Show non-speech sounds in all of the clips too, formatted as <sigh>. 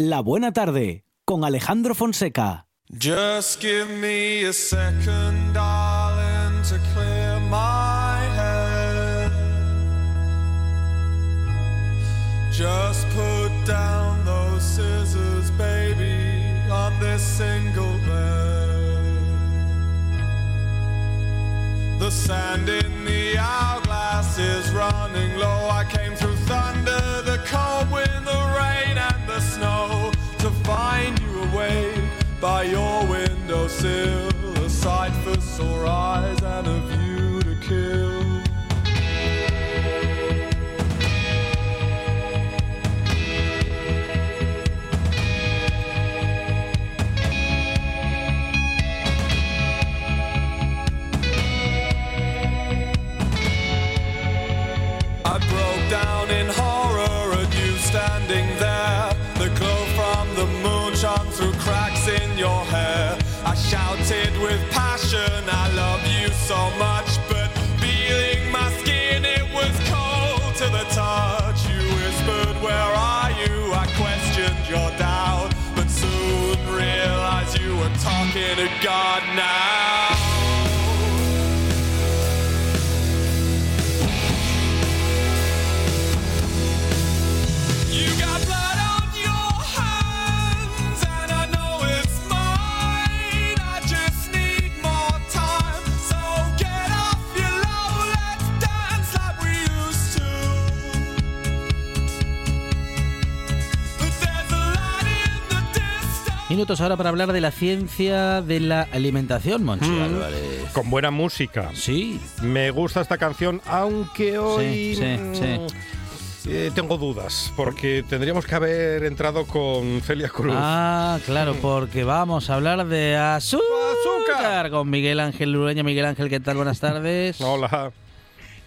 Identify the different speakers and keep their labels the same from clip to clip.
Speaker 1: La Buena Tarde con Alejandro Fonseca.
Speaker 2: Just give me a second, darling, to clear my head. Just put down those scissors, baby, on this single bed. The sand in the hourglass is running low. I came through thunder, the cold wind, the rain, snow to find you awake by your windowsill. A sight for sore eyes and a view to kill. I broke down in horror at you standing I love you so much, but feeling my skin, it was cold to the touch. You whispered, Where are you? I questioned your doubt, but soon realized you were talking to God now.
Speaker 3: Minutos ahora para hablar de la ciencia de la alimentación, Monchi
Speaker 4: Mm.
Speaker 3: Álvarez.
Speaker 4: Con buena música.
Speaker 3: Sí,
Speaker 4: Me gusta esta canción, aunque hoy
Speaker 3: sí,
Speaker 4: mm,
Speaker 3: sí.
Speaker 4: eh, tengo dudas, porque tendríamos que haber entrado con Celia Cruz.
Speaker 3: Ah, claro, porque vamos a hablar de azúcar,
Speaker 4: Azúcar.
Speaker 3: con Miguel Ángel Lureña. Miguel Ángel, ¿qué tal? Buenas tardes.
Speaker 4: Hola.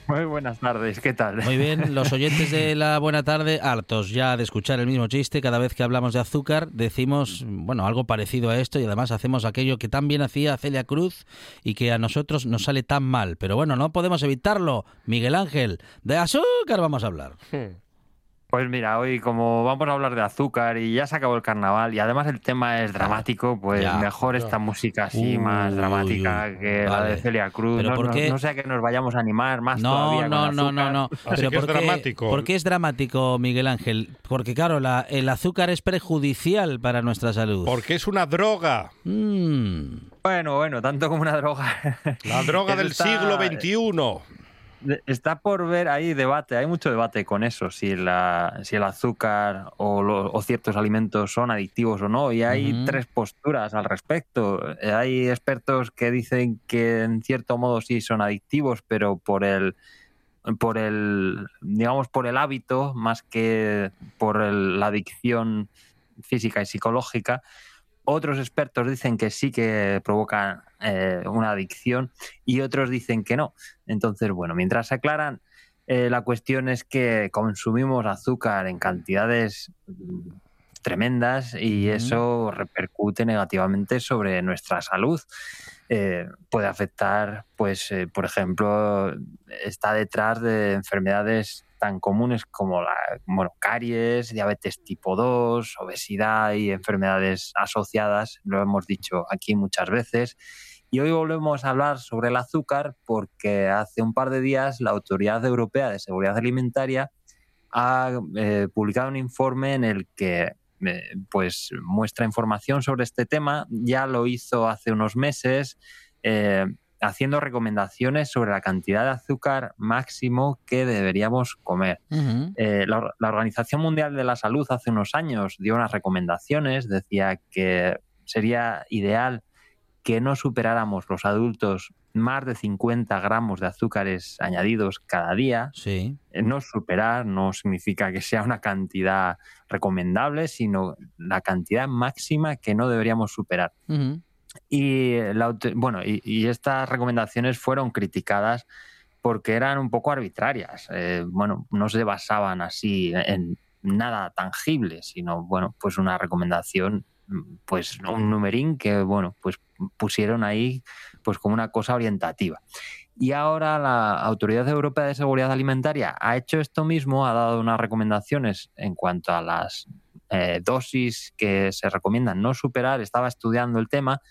Speaker 5: Muy buenas tardes, ¿qué tal?
Speaker 3: Muy bien, los <laughs> oyentes de la buena tarde, hartos ya de escuchar el mismo chiste, cada vez que hablamos de azúcar decimos, bueno, algo parecido a esto y además hacemos aquello que tan bien hacía Celia Cruz y que a nosotros nos sale tan mal. Pero bueno, no podemos evitarlo. Miguel Ángel, de azúcar vamos a hablar.
Speaker 5: Pues mira, hoy como vamos a hablar de azúcar y ya se acabó el carnaval y además el tema es dramático, pues
Speaker 3: Ya.
Speaker 5: mejor esta música así más dramática que la
Speaker 3: vale.
Speaker 5: de Celia Cruz.
Speaker 3: Pero
Speaker 5: No,
Speaker 3: ¿por
Speaker 5: no-
Speaker 3: qué?
Speaker 5: no sea que nos vayamos a animar más
Speaker 3: No,
Speaker 5: todavía
Speaker 3: no,
Speaker 5: con
Speaker 3: no, no, no.
Speaker 4: Así que es
Speaker 3: ¿por qué,
Speaker 4: dramático.
Speaker 3: ¿Por qué es dramático, Miguel Ángel? Porque claro, la- el azúcar es perjudicial para nuestra salud.
Speaker 4: Porque es una droga.
Speaker 3: Mm.
Speaker 5: Bueno, bueno, tanto como una droga.
Speaker 4: La droga <laughs> del
Speaker 5: está-
Speaker 4: siglo XXI.
Speaker 5: Está por ver, hay debate, hay mucho debate con eso, si, la, si el azúcar o, lo- o ciertos alimentos son adictivos o no, y hay tres posturas al respecto. Hay expertos que dicen que en cierto modo sí son adictivos, pero por el por el digamos por el hábito más que por el- la adicción física y psicológica otros expertos dicen que sí que provocan eh, una adicción y otros dicen que no. Entonces, bueno, mientras se aclaran, eh, la cuestión es que consumimos azúcar en cantidades tremendas y eso repercute negativamente sobre nuestra salud. Eh, puede afectar, pues, eh, por ejemplo, está detrás de enfermedades tan comunes como la caries, diabetes tipo 2, obesidad y enfermedades asociadas, lo hemos dicho aquí muchas veces. Y hoy volvemos a hablar sobre el azúcar porque hace un par de días la Autoridad Europea de Seguridad Alimentaria ha eh, publicado un informe en el que eh, pues muestra información sobre este tema. Ya lo hizo hace unos meses, eh, haciendo recomendaciones sobre la cantidad de azúcar máximo que deberíamos comer. Eh, la, la Organización Mundial de la Salud hace unos años dio unas recomendaciones, decía que sería ideal que no superáramos los adultos más de 50 gramos de azúcares añadidos cada día.
Speaker 3: Sí.
Speaker 5: Eh, No superar no significa que sea una cantidad recomendable, sino la cantidad máxima que no deberíamos superar. Y, la auto- bueno, y, y estas recomendaciones fueron criticadas porque eran un poco arbitrarias. Eh, bueno, no se basaban así en nada tangible, sino bueno, pues una recomendación, pues un numerín que bueno, pues pusieron ahí pues como una cosa orientativa. Y ahora la Autoridad Europea de Seguridad Alimentaria ha hecho esto mismo, ha dado unas recomendaciones en cuanto a las eh, dosis que se recomiendan no superar, estaba estudiando el tema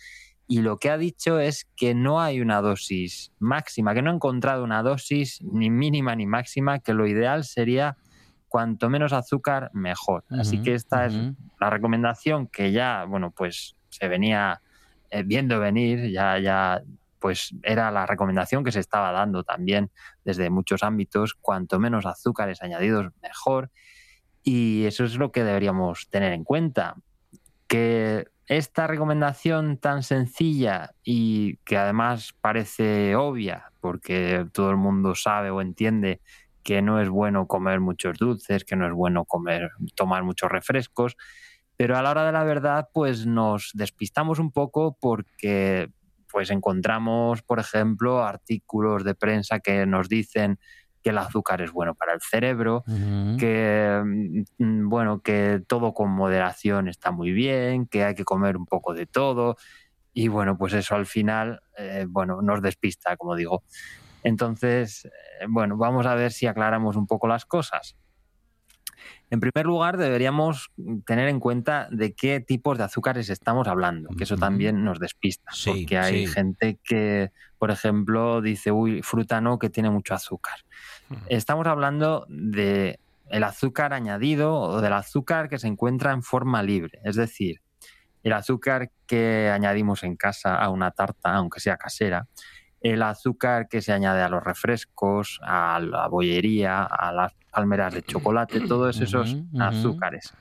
Speaker 5: y lo que ha dicho es que no hay una dosis máxima, que no ha encontrado una dosis ni mínima ni máxima, que lo ideal sería cuanto menos azúcar, mejor. Así que esta es la recomendación que ya, bueno, pues se venía eh, viendo venir, ya, ya, pues era la recomendación que se estaba dando también desde muchos ámbitos, cuanto menos azúcares añadidos, mejor. Y eso es lo que deberíamos tener en cuenta, que esta recomendación tan sencilla y que además parece obvia, porque todo el mundo sabe o entiende que no es bueno comer muchos dulces, que no es bueno comer, tomar muchos refrescos, pero a la hora de la verdad, pues nos despistamos un poco porque pues encontramos, por ejemplo, artículos de prensa que nos dicen que el azúcar es bueno para el cerebro, que mm, bueno, que todo con moderación está muy bien, que hay que comer un poco de todo. Y bueno, pues eso al final, eh, bueno, nos despista, como digo. Entonces, eh, bueno, vamos a ver si aclaramos un poco las cosas. En primer lugar, deberíamos tener en cuenta de qué tipos de azúcares estamos hablando, que eso también nos despista, porque hay gente que, por ejemplo, dice, uy, fruta no, que tiene mucho azúcar. Estamos hablando de el azúcar añadido o del azúcar que se encuentra en forma libre, es decir, el azúcar que añadimos en casa a una tarta, aunque sea casera, el azúcar que se añade a los refrescos, a la bollería, a las palmeras de chocolate, todos esos azúcares.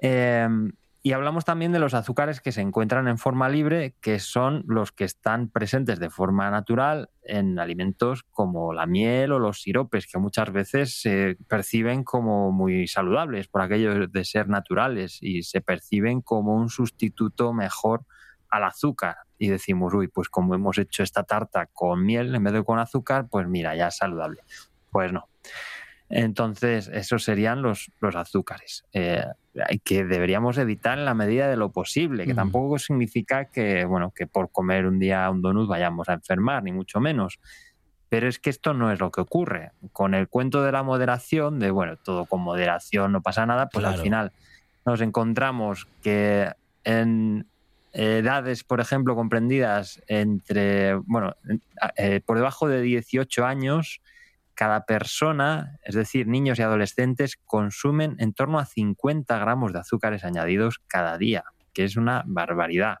Speaker 5: Em, y hablamos también de los azúcares que se encuentran en forma libre, que son los que están presentes de forma natural en alimentos como la miel o los siropes, que muchas veces se perciben como muy saludables por aquello de ser naturales y se perciben como un sustituto mejor al azúcar y decimos, uy, pues como hemos hecho esta tarta con miel en vez de con azúcar, pues mira, ya es saludable. Pues no. Entonces, esos serían los, los azúcares eh, que deberíamos evitar en la medida de lo posible, que tampoco significa que, bueno, que por comer un día un donut vayamos a enfermar, ni mucho menos. Pero es que esto no es lo que ocurre. Con el cuento de la moderación, de bueno, todo con moderación no pasa nada, pues al final nos encontramos que en edades, por ejemplo, comprendidas entre, bueno, eh, por debajo de 18 años, cada persona, es decir, niños y adolescentes, consumen en torno a 50 gramos de azúcares añadidos cada día, que es una barbaridad.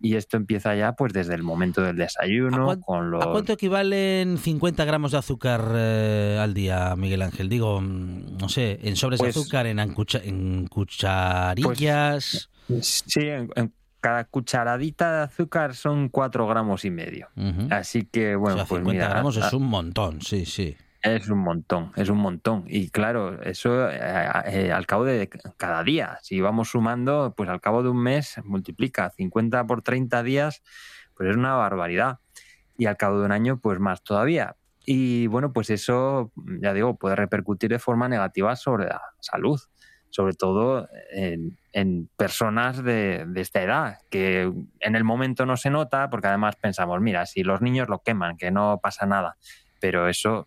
Speaker 5: Y esto empieza ya pues desde el momento del desayuno. ¿A, con los...
Speaker 3: ¿a cuánto equivalen 50 gramos de azúcar eh, al día, Miguel Ángel? Digo, mm, no sé, en sobres de pues azúcar, en, en cucharillas.
Speaker 5: Pues, sí, en, cada cucharadita de azúcar son 4 gramos y medio. Así que, bueno, pues 50
Speaker 3: gramos es un montón, sí, sí.
Speaker 5: Es un montón, es un montón. Y claro, eso eh, eh, al cabo de cada día, si vamos sumando, pues al cabo de un mes multiplica 50 por 30 días, pues es una barbaridad. Y al cabo de un año, pues más todavía. Y bueno, pues eso, ya digo, puede repercutir de forma negativa sobre la salud sobre todo en, personas de, esta edad, que en el momento no se nota, porque además pensamos, mira, si los niños lo queman, que no pasa nada, pero eso,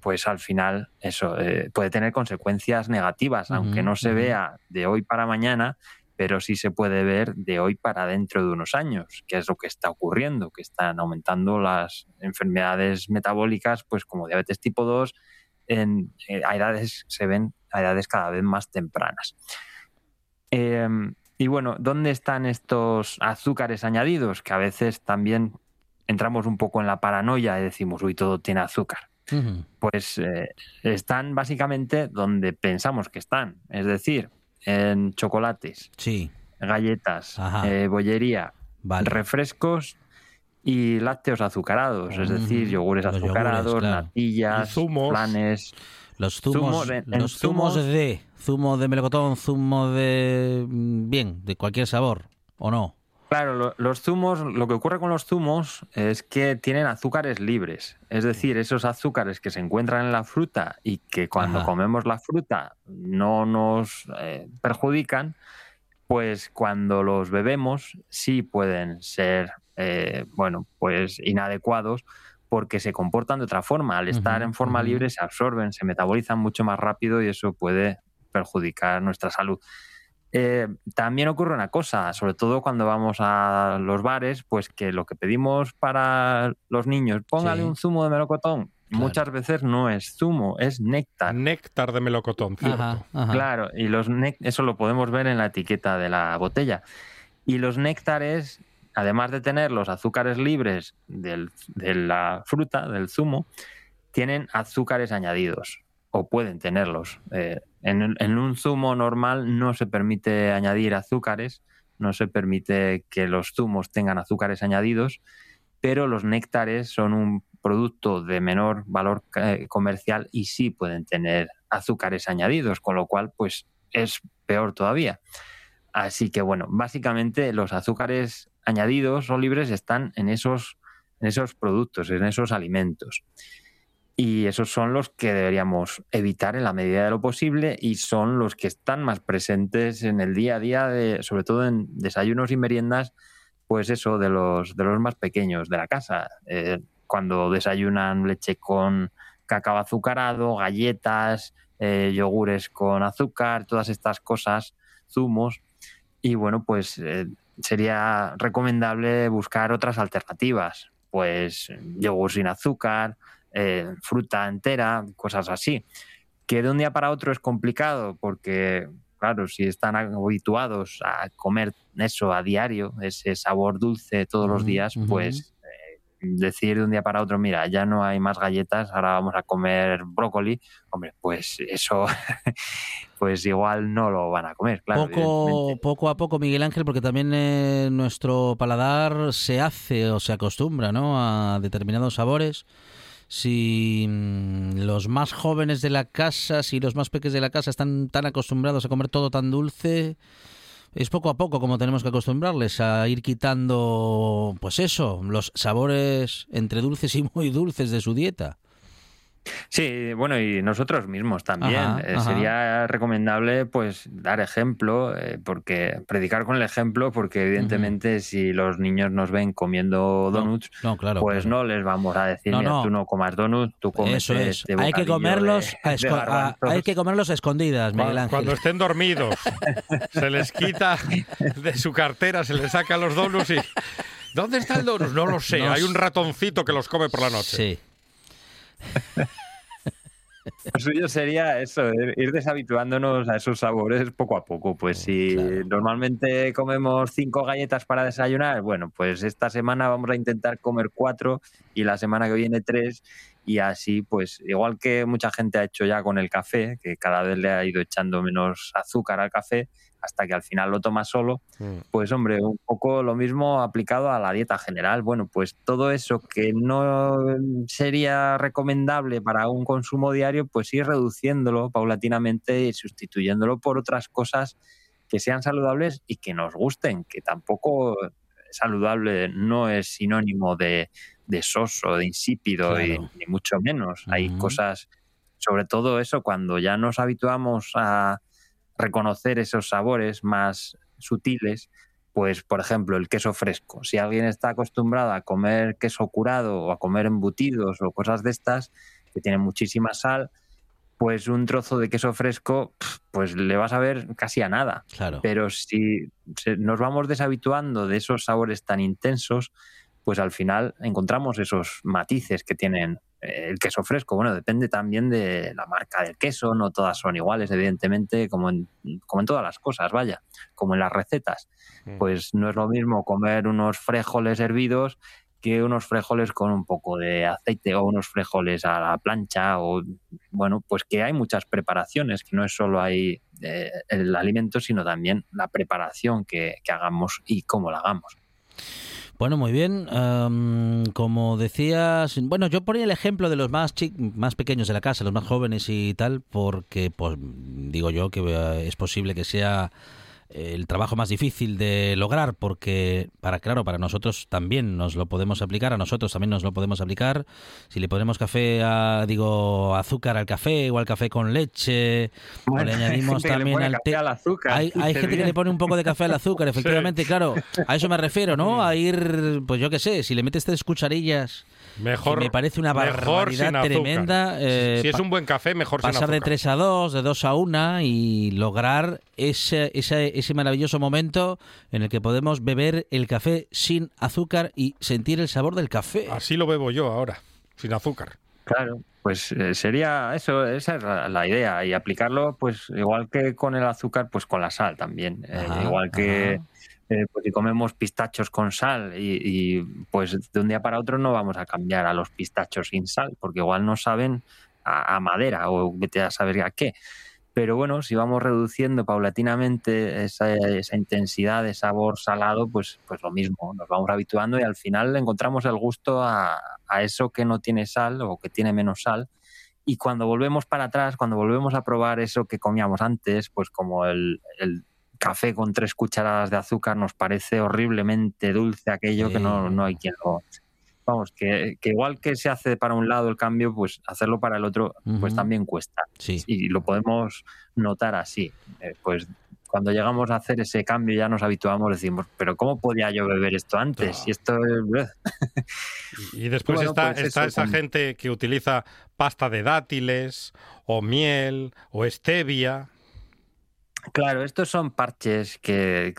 Speaker 5: pues al final, eso eh, puede tener consecuencias negativas, aunque no se vea de hoy para mañana, pero sí se puede ver de hoy para dentro de unos años, que es lo que está ocurriendo, que están aumentando las enfermedades metabólicas, pues como diabetes tipo 2, en, eh, a edades se ven a edades cada vez más tempranas. Em, y bueno, ¿dónde están estos azúcares añadidos? Que a veces también entramos un poco en la paranoia y decimos, uy, todo tiene azúcar. Pues eh, están básicamente donde pensamos que están, es decir, en chocolates,
Speaker 3: sí.
Speaker 5: galletas, eh, bollería, refrescos y lácteos azucarados, es decir, yogures azucarados, natillas, planes.
Speaker 3: Los zumos, los zumos, de zumo de melocotón, zumo de mm, bien, de cualquier sabor, ¿o no?
Speaker 5: Claro, los zumos, lo que ocurre con los zumos es que tienen azúcares libres, es decir, esos azúcares que se encuentran en la fruta y que cuando comemos la fruta no nos eh, perjudican, pues cuando los bebemos sí pueden ser, eh, bueno, pues inadecuados porque se comportan de otra forma. Al estar en forma libre se absorben, se metabolizan mucho más rápido y eso puede perjudicar nuestra salud. Eh, también ocurre una cosa, sobre todo cuando vamos a los bares, pues que lo que pedimos para los niños, póngale
Speaker 3: Sí.
Speaker 5: un zumo de melocotón,
Speaker 3: Claro.
Speaker 5: muchas veces no es zumo, es néctar.
Speaker 4: Néctar de melocotón, cierto.
Speaker 3: Ajá, ajá.
Speaker 5: Claro, y los eso lo podemos ver en la etiqueta de la botella. Y los néctares, además de tener los azúcares libres de la fruta, del zumo, tienen azúcares añadidos, o pueden tenerlos. Eh, en, en un zumo normal no se permite añadir azúcares, no se permite que los zumos tengan azúcares añadidos, pero los néctares son un producto de menor valor eh, comercial y sí pueden tener azúcares añadidos, con lo cual pues es peor todavía. Así que bueno, básicamente los azúcares añadidos o libres están en esos, en esos productos, en esos alimentos. Y esos son los que deberíamos evitar en la medida de lo posible y son los que están más presentes en el día a día, de, sobre todo en desayunos y meriendas, pues eso, de los, de los más pequeños de la casa. Eh, cuando desayunan leche con cacao azucarado, galletas, eh, yogures con azúcar, todas estas cosas, zumos. Y bueno, pues eh, sería recomendable buscar otras alternativas, pues yogur sin azúcar, eh, fruta entera, cosas así. Que de un día para otro es complicado porque, claro, si están habituados a comer eso a diario, ese sabor dulce todos los días, pues eh, decir de un día para otro, mira, ya no hay más galletas, ahora vamos a comer brócoli, hombre, pues eso, <laughs> pues igual no lo van a comer, claro.
Speaker 3: poco, poco a poco, Miguel Ángel, porque también eh, nuestro paladar se hace o se acostumbra ¿no? a determinados sabores. Si mm, los más jóvenes de la casa, si los más pequeños de la casa están tan acostumbrados a comer todo tan dulce, es poco a poco como tenemos que acostumbrarles a ir quitando, pues eso, los sabores entre dulces y muy dulces de su dieta.
Speaker 5: Sí, bueno, y nosotros mismos también.
Speaker 3: Ajá,
Speaker 5: Eh,
Speaker 3: ajá.
Speaker 5: sería recomendable, pues, dar ejemplo, eh, porque predicar con el ejemplo, porque evidentemente si los niños nos ven comiendo donuts,
Speaker 3: No, claro.
Speaker 5: pues
Speaker 3: claro.
Speaker 5: no les vamos a decir,
Speaker 3: No,
Speaker 5: mira,
Speaker 3: no.
Speaker 5: tú no comas donuts, tú comes
Speaker 3: Eso es.
Speaker 5: este
Speaker 3: hay que comerlos,
Speaker 5: de-
Speaker 3: a
Speaker 5: de
Speaker 3: esco- a-
Speaker 5: garbanzos".
Speaker 3: hay que comerlos a escondidas, Miguel
Speaker 4: Cuando,
Speaker 3: Ángel.
Speaker 4: cuando estén dormidos, <laughs> se les quita de su cartera, se les saca los donuts y... ¿Dónde está el donut? No lo sé. Hay un ratoncito que los come por la noche.
Speaker 3: Sí. <laughs>
Speaker 5: Lo suyo sería eso, ir deshabituándonos a esos sabores poco a poco. Pues si
Speaker 3: Claro.
Speaker 5: normalmente comemos cinco galletas para desayunar, bueno, pues esta semana vamos a intentar comer cuatro y la semana que viene tres. Y así, pues igual que mucha gente ha hecho ya con el café, que cada vez le ha ido echando menos azúcar al café hasta que al final lo toma solo,
Speaker 4: Mm.
Speaker 5: pues hombre, un poco lo mismo aplicado a la dieta general. Bueno, pues todo eso que no sería recomendable para un consumo diario, pues ir reduciéndolo paulatinamente y sustituyéndolo por otras cosas que sean saludables y que nos gusten, que tampoco saludable no es sinónimo de, de soso, de insípido, y, ni mucho menos. Hay cosas, sobre todo eso, cuando ya nos habituamos a reconocer esos sabores más sutiles, pues por ejemplo el queso fresco. Si alguien está acostumbrado a comer queso curado o a comer embutidos o cosas de estas que tienen muchísima sal, pues un trozo de queso fresco, pues le vas a ver casi a nada.
Speaker 3: Claro.
Speaker 5: Pero si nos vamos deshabituando de esos sabores tan intensos, pues al final encontramos esos matices que tienen el queso fresco. Bueno, depende también de la marca del queso, no todas son iguales, evidentemente, como en, como en todas las cosas, vaya, como en las recetas.
Speaker 4: Mm.
Speaker 5: Pues no es lo mismo comer unos frijoles hervidos que unos frijoles con un poco de aceite o unos frijoles a la plancha o bueno, pues que hay muchas preparaciones, que no es solo hay eh, el alimento, sino también la preparación que, que hagamos y cómo la hagamos.
Speaker 3: Bueno, muy bien. Am, como decías, bueno, yo ponía el ejemplo de los más más pequeños de la casa, los más jóvenes y tal, porque pues digo yo que eh, es posible que sea el trabajo más difícil de lograr porque para claro para nosotros también nos lo podemos aplicar a nosotros también nos lo podemos aplicar. Si le ponemos café a digo azúcar al café o al café con leche o le <laughs> añadimos también al té. hay, hay gente que le pone un poco de café al azúcar <laughs> efectivamente claro a eso me refiero no a ir pues yo qué sé si le metes tres cucharillas
Speaker 4: Mejor,
Speaker 3: me parece una barbaridad tremenda.
Speaker 4: Eh, si es un buen café, mejor
Speaker 3: Pasar de 3 a 2, de 2 a 1 y lograr ese, ese, ese maravilloso momento en el que podemos beber el café sin azúcar y sentir el sabor del café.
Speaker 4: Así lo bebo yo ahora, sin azúcar.
Speaker 5: Claro, pues eh, sería eso, esa es la, idea y aplicarlo, pues igual que con el azúcar, pues con la sal también, eh, igual que eh, si comemos pistachos con sal y, pues de un día para otro no vamos a cambiar a los pistachos sin sal, porque igual no saben a, madera o vete a saber a qué. Pero bueno, si vamos reduciendo paulatinamente esa, intensidad de sabor salado, pues, pues lo mismo, nos vamos habituando y al final encontramos el gusto a, eso que no tiene sal o que tiene menos sal. Y cuando volvemos para atrás, cuando volvemos a probar eso que comíamos antes, pues como el café con tres cucharadas de azúcar nos parece horriblemente dulce aquello que no, no, hay quien lo... Vamos, que, igual que se hace para un lado el cambio, pues hacerlo para el otro, pues también cuesta. Y lo podemos notar así. Eh, pues cuando llegamos a hacer ese cambio ya nos habituamos, decimos, pero ¿cómo podía yo beber esto antes? <laughs> Y esto
Speaker 4: Y después está, pues está esa gente que utiliza pasta de dátiles o miel o stevia
Speaker 5: Claro, estos son parches que,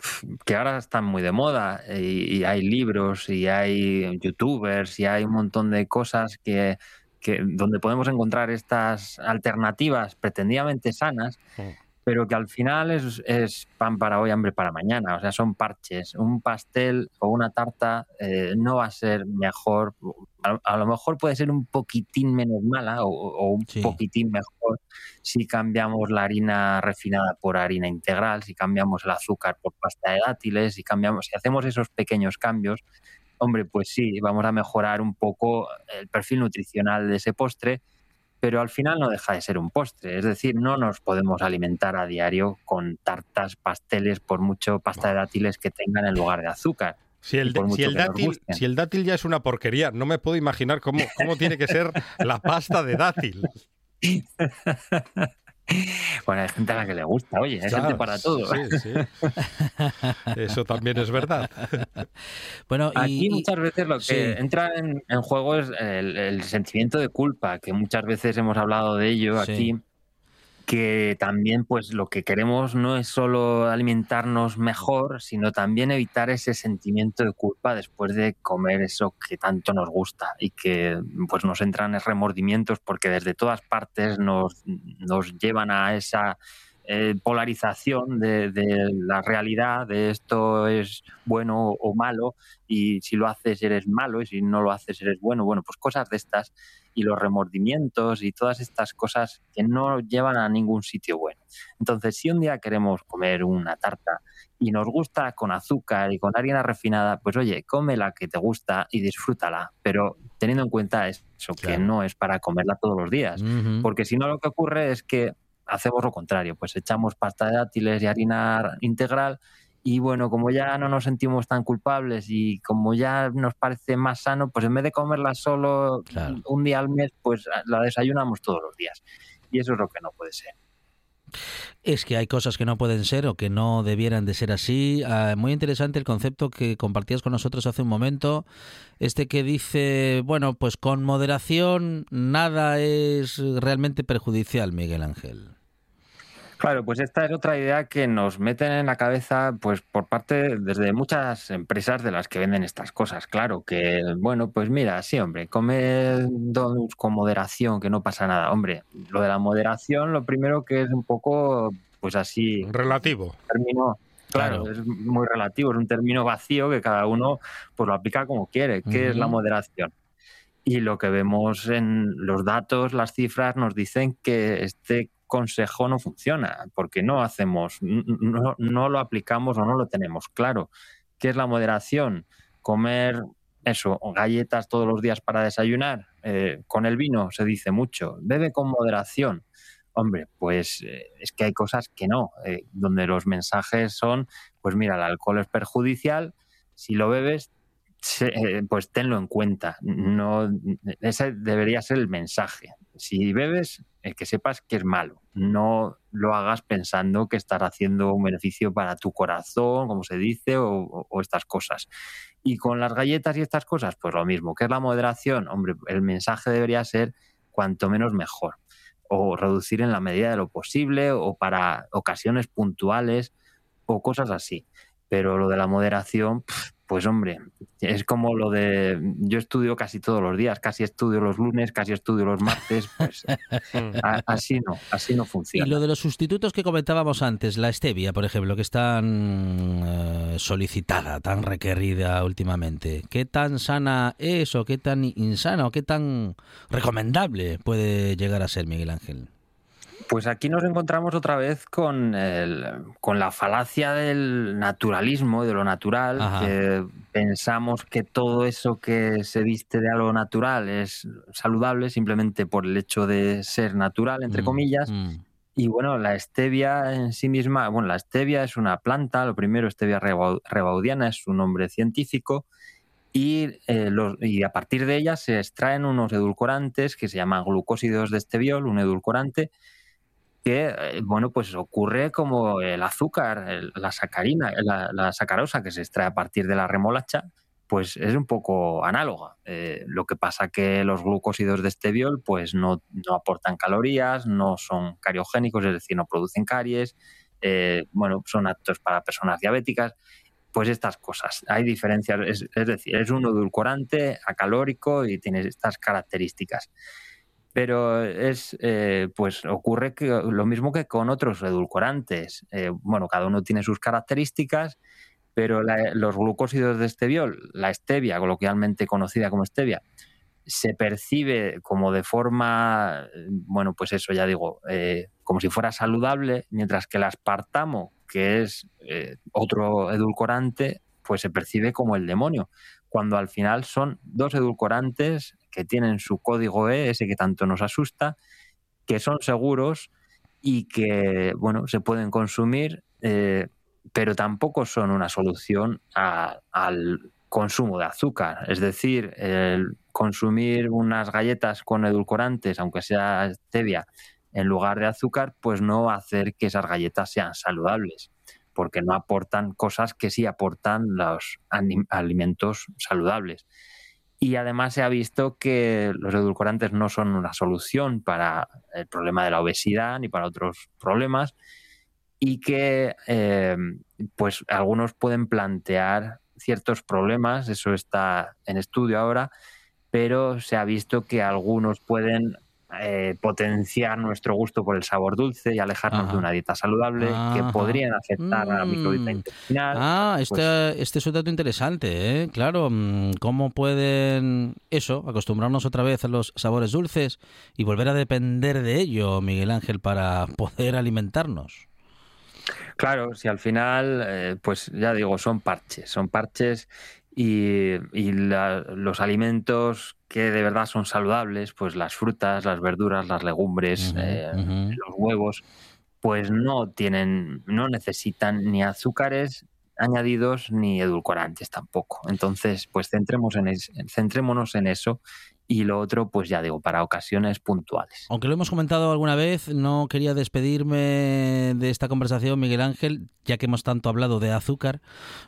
Speaker 5: ahora están muy de moda y, hay libros y hay youtubers y hay un montón de cosas que, que donde podemos encontrar estas alternativas pretendidamente sanas pero que al final es, es, pan para hoy, hambre para mañana. O sea, son parches. Un pastel o una tarta eh, no va a ser mejor. A, lo mejor puede ser un poquitín menos mala o, un poquitín mejor si cambiamos la harina refinada por harina integral, si cambiamos el azúcar por pasta de dátiles, si cambiamos, si hacemos esos pequeños cambios, hombre, pues sí, vamos a mejorar un poco el perfil nutricional de ese postre pero al final no deja de ser un postre. Es decir, no nos podemos alimentar a diario con tartas, pasteles, por mucho pasta de dátiles que tengan en lugar de azúcar.
Speaker 4: Si el, si, el dátil, si el, dátil, ya es una porquería, no me puedo imaginar cómo, cómo tiene que ser la pasta de dátil. <laughs>
Speaker 5: Bueno, hay gente a la que le gusta, oye, hay gente para todo. Sí, sí. <laughs>
Speaker 4: Eso también es verdad.
Speaker 5: Bueno, Aquí muchas veces lo que entra en, juego es el, sentimiento de culpa, que muchas veces hemos hablado de ello aquí que también pues lo que queremos no es solo alimentarnos mejor, sino también evitar ese sentimiento de culpa después de comer eso que tanto nos gusta y que pues nos entran remordimientos porque desde todas partes nos, nos llevan a esa eh, polarización de, de, la realidad, de esto es bueno o malo, y si lo haces eres malo, y si no lo haces eres bueno. Bueno, pues cosas de estas y los remordimientos y todas estas cosas que no llevan a ningún sitio bueno. Entonces, si un día queremos comer una tarta y nos gusta con azúcar y con harina refinada, pues oye, come la que te gusta y disfrútala, pero teniendo en cuenta eso, que no es para comerla todos los días, porque si no lo que ocurre es que hacemos lo contrario, pues echamos pasta de dátiles y harina integral y bueno, como ya no nos sentimos tan culpables y como ya nos parece más sano, pues en vez de comerla solo un día al mes, pues la desayunamos todos los días. Y eso es lo que no puede ser.
Speaker 3: Es que hay cosas que no pueden ser o que no debieran de ser así. Ah, muy interesante el concepto que compartías con nosotros hace un momento, este que dice, bueno, pues con moderación nada es realmente perjudicial, Miguel Ángel.
Speaker 5: Claro, pues esta es otra idea que nos meten en la cabeza, pues por parte desde muchas empresas de las que venden estas cosas. Claro, que bueno, pues mira, sí, hombre, come con moderación, que no pasa nada. Hombre, lo de la moderación, lo primero que es un poco, pues así.
Speaker 4: Relativo.
Speaker 5: Término, claro, es muy relativo, es un término vacío que cada uno pues lo aplica como quiere. ¿Qué es la moderación? Y lo que vemos en los datos, las cifras, nos dicen que este consejo no funciona, porque no hacemos, no, no lo aplicamos o no lo tenemos claro. ¿Qué es la moderación? Comer eso, galletas todos los días para desayunar. Eh, con el vino se dice mucho, bebe con moderación. Hombre, pues eh, es que hay cosas que no, eh, donde los mensajes son, pues mira, el alcohol es perjudicial, si lo bebes, pues tenlo en cuenta. No, ese debería ser el mensaje. Si bebes, que sepas que es malo. No lo hagas pensando que estás haciendo un beneficio para tu corazón, como se dice, o, o estas cosas. Y con las galletas y estas cosas, pues lo mismo. ¿Qué es la moderación? Hombre, el mensaje debería ser cuanto menos mejor. O reducir en la medida de lo posible, o para ocasiones puntuales, o cosas así. Pero lo de la moderación, pues hombre, es como lo de yo estudio casi todos los días, casi estudio los lunes, casi estudio los martes, pues <laughs> así no, así no funciona.
Speaker 3: Y lo de los sustitutos que comentábamos antes, la stevia, por ejemplo, que es tan eh, solicitada, tan requerida últimamente, ¿qué tan sana es o qué tan insana o qué tan recomendable puede llegar a ser, Miguel Ángel?
Speaker 5: Pues aquí nos encontramos otra vez con, con la falacia del naturalismo, de lo natural, que pensamos que todo eso que se viste de algo natural es saludable simplemente por el hecho de ser natural, entre mm, comillas. Mm. Y bueno, la stevia en sí misma, bueno, la stevia es una planta, lo primero, stevia rebaudiana es su nombre científico, y, eh, y, a partir de ella se extraen unos edulcorantes que se llaman glucósidos de esteviol, un edulcorante, que, eh, bueno, pues ocurre como el azúcar, la sacarina, la, sacarosa que se extrae a partir de la remolacha, pues es un poco análoga. Eh, lo que pasa que los glucósidos de esteviol pues no, no, aportan calorías, no son cariogénicos, es decir, no producen caries, eh, bueno, son aptos para personas diabéticas, pues estas cosas. Hay diferencias, es, es decir, es un edulcorante acalórico y tiene estas características pero es eh, pues ocurre que lo mismo que con otros edulcorantes. Eh, bueno, cada uno tiene sus características, pero los glucósidos de esteviol, la stevia, coloquialmente conocida como stevia, se percibe como de forma, bueno, pues eso ya digo, eh, como si fuera saludable, mientras que el aspartamo, que es otro edulcorante, pues se percibe como el demonio, cuando al final son dos edulcorantes que tienen su código E, ese que tanto nos asusta, que son seguros y que, bueno, se pueden consumir, eh, pero tampoco son una solución al consumo de azúcar. Es decir, consumir unas galletas con edulcorantes, aunque sea stevia, en lugar de azúcar, pues no va a hacer que esas galletas sean saludables, porque no aportan cosas que sí aportan los alimentos saludables. Y además se ha visto que los edulcorantes no son una solución para el problema de la obesidad ni para otros problemas y que eh, pues algunos pueden plantear ciertos problemas, eso está en estudio ahora, pero se ha visto que algunos pueden eh, potenciar nuestro gusto por el sabor dulce y alejarnos de una dieta saludable que podrían afectar a la microbiota mm. intestinal.
Speaker 3: Ah, pues este, este, es un dato interesante, ¿eh? Claro, mm, ¿cómo pueden eso, acostumbrarnos otra vez a los sabores dulces y volver a depender de ello, Miguel Ángel, para poder alimentarnos?
Speaker 5: Claro, si al final, eh, pues ya digo, son parches, son parches y, los alimentos que de verdad son saludables, pues las frutas, las verduras, las legumbres, eh, los huevos, pues no tienen, no necesitan ni azúcares añadidos ni edulcorantes tampoco. Entonces, pues centremos en centrémonos en eso y lo otro, pues ya digo, para ocasiones puntuales.
Speaker 3: Aunque lo hemos comentado alguna vez, no quería despedirme de esta conversación, Miguel Ángel, ya que hemos tanto hablado de azúcar,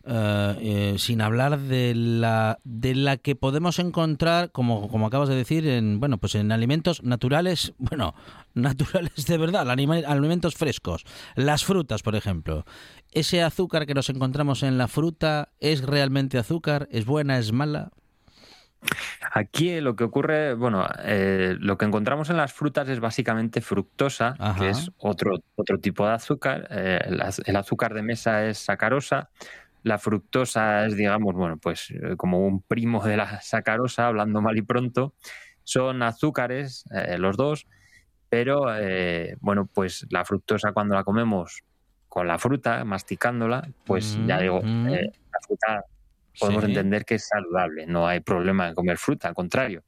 Speaker 3: eh, eh, sin hablar de la, de la que podemos encontrar, como, como acabas de decir, en, bueno, pues en alimentos naturales, <laughs> bueno, naturales de verdad, alimentos frescos, las frutas, por ejemplo. ¿Ese azúcar que nos encontramos en la fruta es realmente azúcar? ¿Es buena? ¿Es mala?
Speaker 5: Aquí lo que ocurre, bueno, eh, lo que encontramos en las frutas es básicamente fructosa, que es otro, otro tipo de azúcar. Eh, el, azúcar de mesa es sacarosa. La fructosa es, digamos, bueno, pues eh, como un primo de la sacarosa, hablando mal y pronto. Son azúcares, los dos, pero bueno, pues la fructosa cuando la comemos con la fruta, masticándola, pues ya digo, mm, mm. la fruta podemos entender que es saludable, no hay problema en comer fruta, al contrario.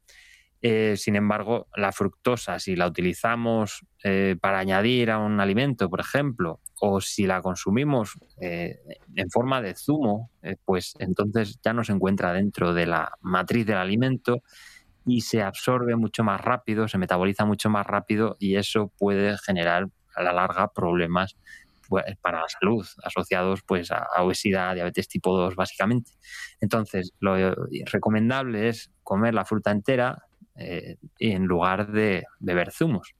Speaker 5: Eh, sin embargo, la fructosa, si la utilizamos eh, para añadir a un alimento, por ejemplo, o si la consumimos eh, en forma de zumo, pues entonces ya no se encuentra dentro de la matriz del alimento y se absorbe mucho más rápido, se metaboliza mucho más rápido y eso puede generar a la larga problemas para la salud asociados pues a obesidad, diabetes tipo 2 básicamente. Entonces, lo recomendable es comer la fruta entera, eh, en lugar de beber zumos.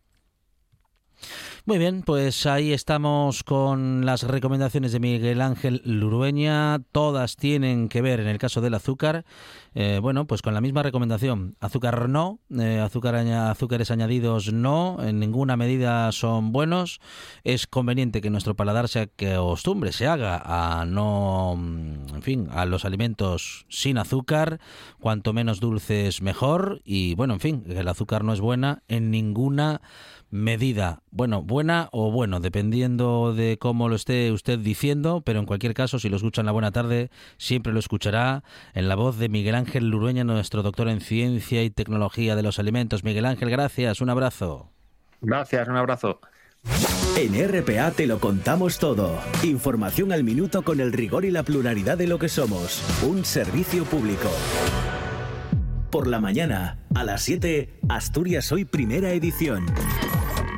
Speaker 3: Muy bien, pues ahí estamos con las recomendaciones de Miguel Ángel Lurueña. Todas tienen que ver, en el caso del azúcar, eh, bueno, pues con la misma recomendación. Azúcar no, eh, azúcar azúcares añadidos no, en ninguna medida son buenos. Es conveniente que nuestro paladar se acostumbre, se haga a no, en fin, a los alimentos sin azúcar, cuanto menos dulces mejor. Y bueno, en fin, el azúcar no es buena en ninguna medida. Bueno, buena o bueno, dependiendo de cómo lo esté usted diciendo, pero en cualquier caso, si lo escucha en la buena tarde, siempre lo escuchará en la voz de Miguel Ángel Lurueña, nuestro doctor en ciencia y tecnología de los alimentos. Miguel Ángel, gracias, un abrazo.
Speaker 5: Gracias, un abrazo.
Speaker 1: En RPA te lo contamos todo. Información al minuto con el rigor y la pluralidad de lo que somos. Un servicio público. Por la mañana, a las 7, Asturias Hoy Primera Edición.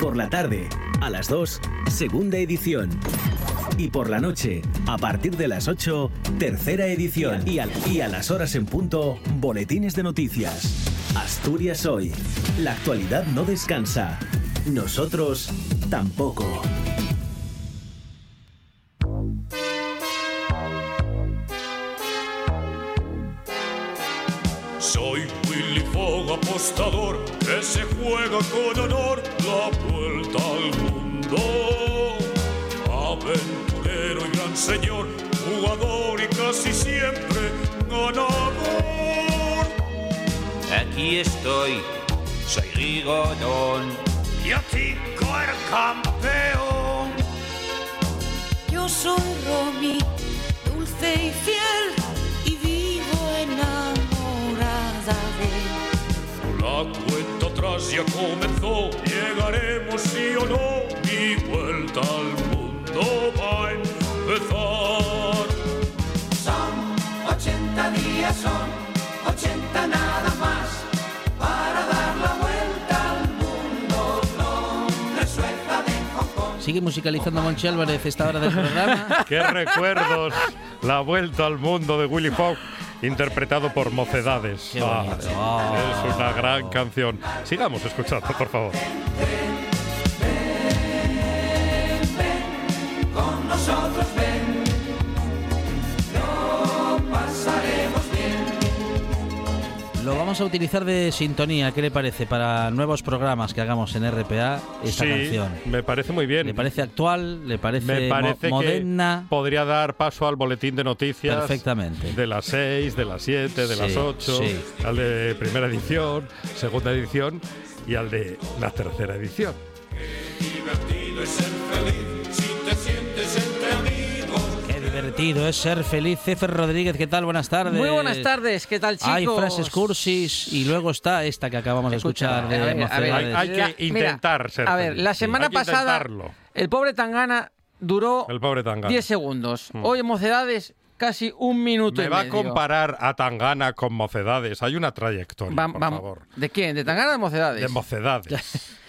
Speaker 1: Por la tarde, a las 2, segunda edición. Y por la noche, a partir de las 8, tercera edición. Y a, y a las horas en punto, boletines de noticias. Asturias hoy. La actualidad no descansa. Nosotros tampoco.
Speaker 2: Apostador que se juega con honor la vuelta al mundo. Aventurero y gran señor, jugador y casi siempre ganador.
Speaker 6: Aquí estoy, soy Rigodón.
Speaker 2: Yo chico el campeón.
Speaker 7: Yo soy Romy, dulce y fiel, y vivo enamorada
Speaker 2: ya comenzó, llegaremos sí o no, mi vuelta al mundo va a empezar.
Speaker 7: Son 80 días, son 80 nada más, para dar la vuelta al mundo. Londres, Suecia, de Hong Kong.
Speaker 3: Sigue musicalizando Monchi Álvarez esta hora del programa. <laughs>
Speaker 4: Qué recuerdos. La vuelta al mundo de Willy Fogg. Interpretado por Mocedades. Ah, es una gran canción. Sigamos escuchando, por favor.
Speaker 7: Con nosotros ven, lo
Speaker 3: Lo vamos a utilizar de sintonía, ¿qué le parece? Para nuevos programas que hagamos en RPA, esta
Speaker 4: sí,
Speaker 3: canción.
Speaker 4: me parece muy bien.
Speaker 3: ¿Le parece actual? ¿Le parece,
Speaker 4: Me
Speaker 3: mo-
Speaker 4: parece
Speaker 3: moderna?
Speaker 4: que podría dar paso al boletín de noticias.
Speaker 3: Perfectamente.
Speaker 4: De las 6, de las 7, de
Speaker 3: Sí,
Speaker 4: las 8,
Speaker 3: sí.
Speaker 4: al de primera edición, segunda edición y al de la tercera edición.
Speaker 2: Divertido es ser feliz
Speaker 3: divertido es ser feliz. Cefer Rodríguez, ¿qué tal? Buenas tardes.
Speaker 8: Muy buenas tardes, ¿qué tal chicos?
Speaker 3: Hay frases cursis y luego está esta que acabamos de
Speaker 8: Escucha,
Speaker 3: escuchar de
Speaker 8: a ver, a ver,
Speaker 3: Mocedades.
Speaker 4: Hay que intentar ser
Speaker 8: A ver,
Speaker 4: feliz,
Speaker 8: la
Speaker 4: sí,
Speaker 8: semana
Speaker 4: hay que
Speaker 8: pasada
Speaker 4: intentarlo.
Speaker 8: el pobre Tangana duró
Speaker 4: El pobre Tangana.
Speaker 8: 10 segundos.
Speaker 4: Mm.
Speaker 8: Hoy en Mocedades casi un minuto
Speaker 4: Me
Speaker 8: y
Speaker 4: va a
Speaker 8: medio.
Speaker 4: comparar a Tangana con Mocedades. Hay una trayectoria,
Speaker 8: Vam-
Speaker 4: por
Speaker 8: vam-
Speaker 4: favor.
Speaker 8: ¿De quién? ¿De Tangana o de Mocedades?
Speaker 4: De Mocedades. <laughs>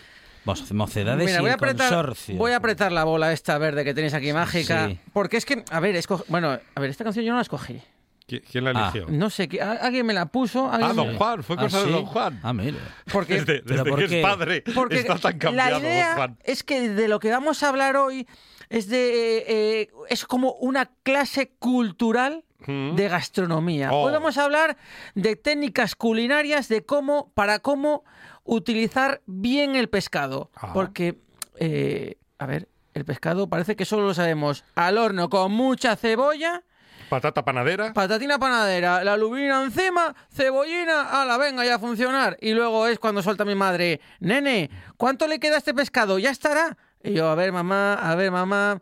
Speaker 3: Mos- Mocedades
Speaker 8: Mira,
Speaker 3: y
Speaker 8: voy a,
Speaker 3: el
Speaker 8: apretar,
Speaker 3: consorcio.
Speaker 8: voy a apretar la bola esta verde que tenéis aquí mágica.
Speaker 3: Sí.
Speaker 8: Porque es que, a ver, esco- bueno, a ver, esta canción yo no la escogí.
Speaker 4: ¿Qui- ¿Quién la
Speaker 3: Ah.
Speaker 4: eligió?
Speaker 8: No sé, que- a- alguien me la puso. alguien
Speaker 4: Ah,
Speaker 8: me-
Speaker 4: don Juan. Fue
Speaker 3: Ah,
Speaker 4: cosa de
Speaker 3: ¿sí?
Speaker 4: don Juan.
Speaker 3: Ah, mira.
Speaker 8: Porque, <laughs>
Speaker 4: Desde,
Speaker 3: ¿Pero
Speaker 4: desde
Speaker 3: por
Speaker 4: que es padre
Speaker 8: porque
Speaker 4: está tan cambiado,
Speaker 8: la
Speaker 4: don
Speaker 8: idea
Speaker 4: Juan.
Speaker 8: es que de lo que vamos a hablar hoy es de eh, es como una clase cultural
Speaker 4: Mm.
Speaker 8: de gastronomía.
Speaker 4: Oh.
Speaker 8: Hoy vamos a hablar de técnicas culinarias de cómo para cómo utilizar bien el pescado,
Speaker 4: Ah.
Speaker 8: porque eh, a ver, el pescado parece que solo lo sabemos al horno con mucha cebolla.
Speaker 4: Patata panadera.
Speaker 8: Patatina panadera, la lubina encima, cebollina, ala, venga ya a funcionar. Y luego es cuando suelta mi madre, nene, ¿cuánto le queda a este pescado? ¿Ya estará? Y yo, a ver, mamá, a ver, mamá.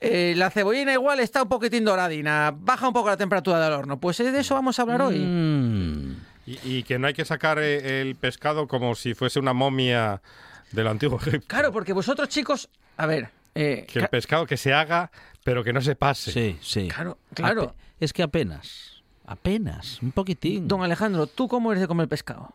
Speaker 8: eh, la cebollina igual está un poquitín doradina, baja un poco la temperatura del horno. Pues de eso vamos a hablar hoy.
Speaker 4: Y, y que no hay que sacar eh, el pescado como si fuese una momia del antiguo Egipto.
Speaker 8: Claro, porque vosotros, chicos, a ver. eh,
Speaker 4: Que el
Speaker 8: ca-
Speaker 4: pescado que se haga, pero que no se pase.
Speaker 3: Sí, sí.
Speaker 8: Claro, claro.
Speaker 3: Ape- Es que apenas, apenas, un poquitín.
Speaker 8: Don Alejandro, ¿tú cómo eres de comer pescado?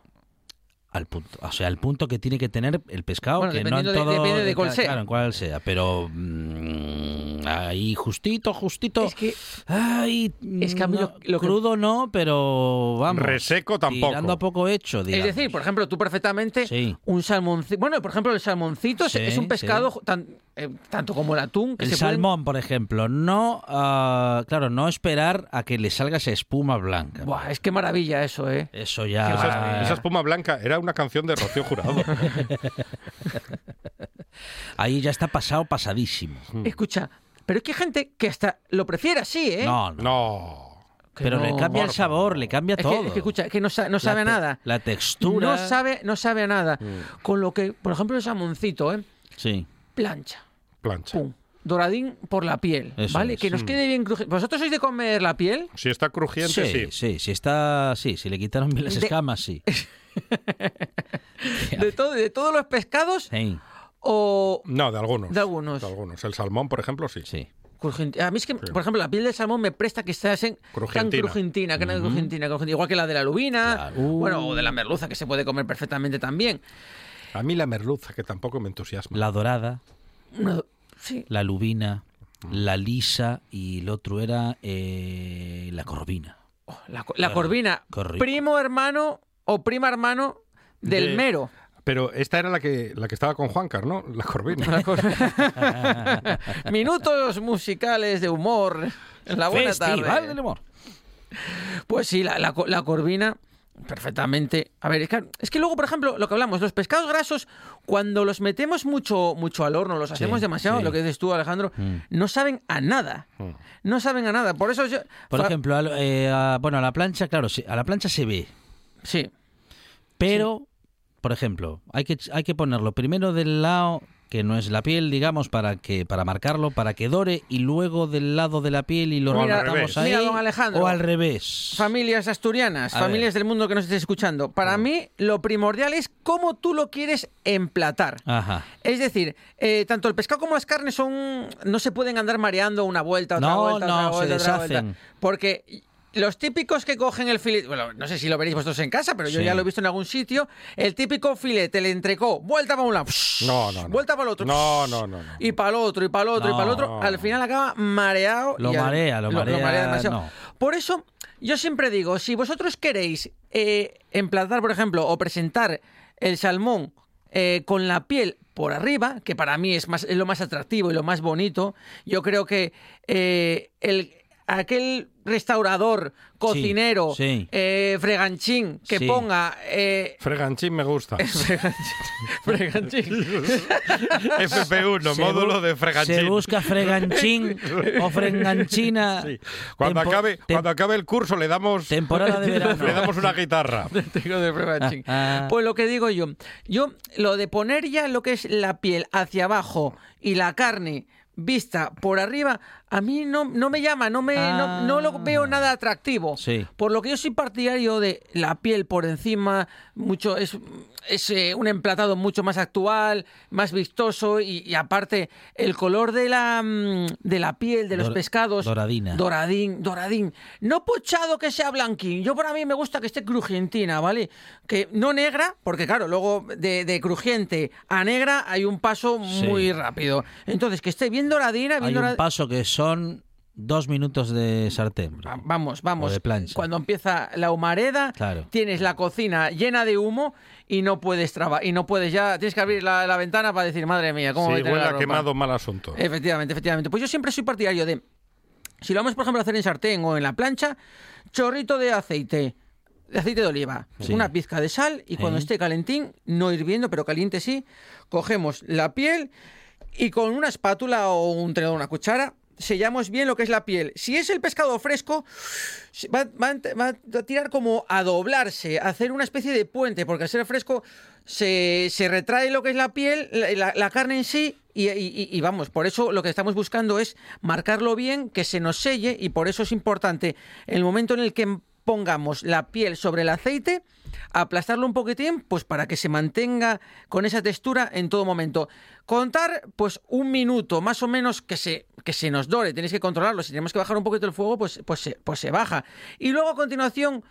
Speaker 3: Al punto, o sea, al punto que tiene que tener el pescado,
Speaker 8: Bueno,
Speaker 3: que no en
Speaker 8: dependiendo de-
Speaker 3: todo,
Speaker 8: depende de cuál
Speaker 3: claro,
Speaker 8: sea.
Speaker 3: claro, en cuál sea, pero mm, ahí justito, justito.
Speaker 8: Es que
Speaker 3: Ay,
Speaker 8: Es que a mí lo- lo que-
Speaker 3: crudo no, pero vamos.
Speaker 4: Reseco tampoco.
Speaker 3: Tirando a poco hecho,
Speaker 8: Es
Speaker 3: digamos.
Speaker 8: decir, por ejemplo, tú perfectamente
Speaker 3: Sí.
Speaker 8: un salmoncito. Bueno, por ejemplo, el salmoncito es-
Speaker 3: Sí,
Speaker 8: es un pescado
Speaker 3: sí.
Speaker 8: tan- eh, tanto como el atún. Que
Speaker 3: el
Speaker 8: se pueden-
Speaker 3: salmón, por ejemplo, no, ah, claro, no esperar a que le salga esa espuma blanca.
Speaker 8: Buah, es que maravilla eso, ¿eh?
Speaker 3: Eso ya.
Speaker 4: Esa, esa espuma blanca era una canción de Rocío Jurado. <laughs>
Speaker 3: Ahí ya está pasado, pasadísimo.
Speaker 8: Escucha, pero es que hay gente que hasta lo prefiere así, ¿eh?
Speaker 3: No, no.
Speaker 4: No.
Speaker 3: Pero le cambia el sabor, le cambia
Speaker 8: Es que,
Speaker 3: todo.
Speaker 8: es que, escucha, es que no, sa- no
Speaker 3: La
Speaker 8: sabe a nada.
Speaker 3: La textura.
Speaker 8: No sabe, no sabe a nada.
Speaker 3: Mm.
Speaker 8: Con lo que, por ejemplo, el salmoncito, ¿eh?
Speaker 3: Sí.
Speaker 8: Plancha.
Speaker 4: Plancha.
Speaker 8: Pum. Doradín por la piel,
Speaker 3: Eso
Speaker 8: ¿vale?
Speaker 3: es.
Speaker 8: Que nos quede bien crujiente. ¿Vosotros sois de comer la piel?
Speaker 4: Si está crujiente,
Speaker 3: Sí,
Speaker 4: sí.
Speaker 3: sí, sí, está, sí, si le quitaron bien las
Speaker 8: De-
Speaker 3: escamas, sí. <laughs>
Speaker 8: ¿De, todo, ¿De todos los pescados
Speaker 3: Sí,
Speaker 8: o
Speaker 4: No, de algunos.
Speaker 8: De algunos.
Speaker 4: De algunos. El salmón, por ejemplo, sí.
Speaker 3: sí.
Speaker 8: crujiente? A mí es que, por ejemplo, la piel del salmón me presta que sea tan
Speaker 4: Crujientina.
Speaker 8: crujientina, que no igual que la de la lubina,
Speaker 3: Claro.
Speaker 8: bueno, o de la merluza, que se puede comer perfectamente también.
Speaker 4: A mí la merluza, que tampoco me entusiasma.
Speaker 3: La dorada,
Speaker 8: No, sí,
Speaker 3: la lubina, la lisa y el otro era eh, la corvina.
Speaker 8: Oh, la, la
Speaker 3: Qué
Speaker 8: corvina, primo hermano o prima hermano del
Speaker 4: De-
Speaker 8: mero.
Speaker 4: Pero esta era la que, la que estaba con Juancar, ¿no? La corvina.
Speaker 8: La cor- <laughs> Minutos musicales de humor en la buena
Speaker 3: Festival
Speaker 8: tarde.
Speaker 3: del humor.
Speaker 8: Pues sí, la, la, la corvina, perfectamente. A ver, es que, es que luego, por ejemplo, lo que hablamos, los pescados grasos, cuando los metemos mucho, mucho al horno, los hacemos demasiado,
Speaker 3: sí.
Speaker 8: lo que dices tú, Alejandro, no saben a nada. No saben a nada. Por eso yo.
Speaker 3: Por ejemplo, eh, a- bueno, a la plancha, claro, sí, a la plancha se ve,
Speaker 8: Sí.
Speaker 3: pero, por ejemplo, hay que, hay que ponerlo primero del lado que no es la piel, digamos, para que para marcarlo, para que dore, y luego del lado de la piel y lo rematamos ahí.
Speaker 8: Mira, don Alejandro.
Speaker 3: O al revés.
Speaker 8: Familias asturianas,
Speaker 3: A
Speaker 8: familias del mundo que nos estés escuchando. Para mí, lo primordial es cómo tú lo quieres emplatar.
Speaker 3: Ajá.
Speaker 8: Es decir, eh, tanto el pescado como las carnes son no se pueden andar mareando una vuelta, otra
Speaker 3: No,
Speaker 8: vuelta,
Speaker 3: no,
Speaker 8: otra
Speaker 3: se
Speaker 8: vuelta, otra vuelta.
Speaker 3: deshacen.
Speaker 8: porque los típicos que cogen el filete, bueno, no sé si lo veréis vosotros en casa, pero yo
Speaker 3: Sí.
Speaker 8: ya lo he visto en algún sitio, el típico filete, el entrecó, vuelta para un lado,
Speaker 4: No, no, no.
Speaker 8: vuelta para el otro,
Speaker 4: No, no, no, no.
Speaker 8: y para el otro, y para el otro, y para el otro, al final acaba mareado.
Speaker 3: Lo
Speaker 8: y al-
Speaker 3: marea, lo marea,
Speaker 8: demasiado. Por eso, yo siempre digo, si vosotros queréis eh, emplatar, por ejemplo, o presentar el salmón eh, con la piel por arriba, que para mí es, más, es lo más atractivo y lo más bonito, yo creo que eh, el, aquel restaurador, cocinero,
Speaker 3: sí.
Speaker 8: eh, freganchín, que
Speaker 3: Sí.
Speaker 8: ponga... eh,
Speaker 4: Freganchín me gusta. <laughs>
Speaker 8: freganchín.
Speaker 4: FP1, <laughs>
Speaker 3: Se
Speaker 4: módulo de freganchín.
Speaker 3: Se busca freganchín o freganchina.
Speaker 4: Sí. Cuando,
Speaker 3: Tempo-
Speaker 4: acabe, cuando acabe el curso le damos, <laughs>
Speaker 3: Temporada de verano.
Speaker 4: le damos una guitarra.
Speaker 8: Tengo de freganchín.
Speaker 3: Ah, ah.
Speaker 8: Pues lo que digo yo, yo lo de poner ya lo que es la piel hacia abajo y la carne vista por arriba, a mí no, no me llama, no, me, no, no lo veo nada atractivo.
Speaker 3: Sí.
Speaker 8: Por lo que yo soy partidario de la piel por encima, mucho es, es eh, un emplatado mucho más actual, más vistoso y, y aparte el color de la, mm, de la piel de los
Speaker 3: Dor-
Speaker 8: pescados.
Speaker 3: doradina.
Speaker 8: Doradín, doradín. No pochado que sea blanquín. Yo para mí me gusta que esté crujientina, ¿vale? Que no negra, porque claro, luego de, de crujiente a negra hay un paso
Speaker 3: Sí.
Speaker 8: muy rápido. Entonces, que esté bien doradina, bien
Speaker 3: Hay
Speaker 8: dorad-
Speaker 3: un paso que son dos minutos de sartén. bro.
Speaker 8: Ah, Vamos, vamos.
Speaker 3: O de plancha.
Speaker 8: Cuando empieza la humareda,
Speaker 3: Claro.
Speaker 8: tienes la cocina llena de humo y no puedes trabajar. Y no puedes ya. Tienes que abrir la, la ventana para decir, madre mía, ¿cómo voy
Speaker 4: Si
Speaker 8: a la
Speaker 4: a
Speaker 8: ropa?".
Speaker 4: quemado, mal asunto.
Speaker 8: Efectivamente, efectivamente. Pues yo siempre soy partidario de. Si lo vamos, por ejemplo, a hacer en sartén o en la plancha, chorrito de aceite. De aceite de oliva,
Speaker 3: Sí.
Speaker 8: una pizca de sal y cuando
Speaker 3: Sí.
Speaker 8: esté calentín, no hirviendo, pero caliente sí, cogemos la piel y con una espátula o un tenedor, una cuchara, sellamos bien lo que es la piel. Si es el pescado fresco, va, va a- tirar como a doblarse, a hacer una especie de puente, porque al ser fresco se, se retrae lo que es la piel, la, la- la carne en sí, y, y- y vamos, por eso lo que estamos buscando es marcarlo bien, que se nos selle, y por eso es importante el momento en el que pongamos la piel sobre el aceite, aplastarlo un poquitín, pues para que se mantenga con esa textura en todo momento. Contar, pues un minuto más o menos que se, que se nos dore, tenéis que controlarlo. Si tenemos que bajar un poquito el fuego, pues, pues, se, pues se baja. Y luego a continuación,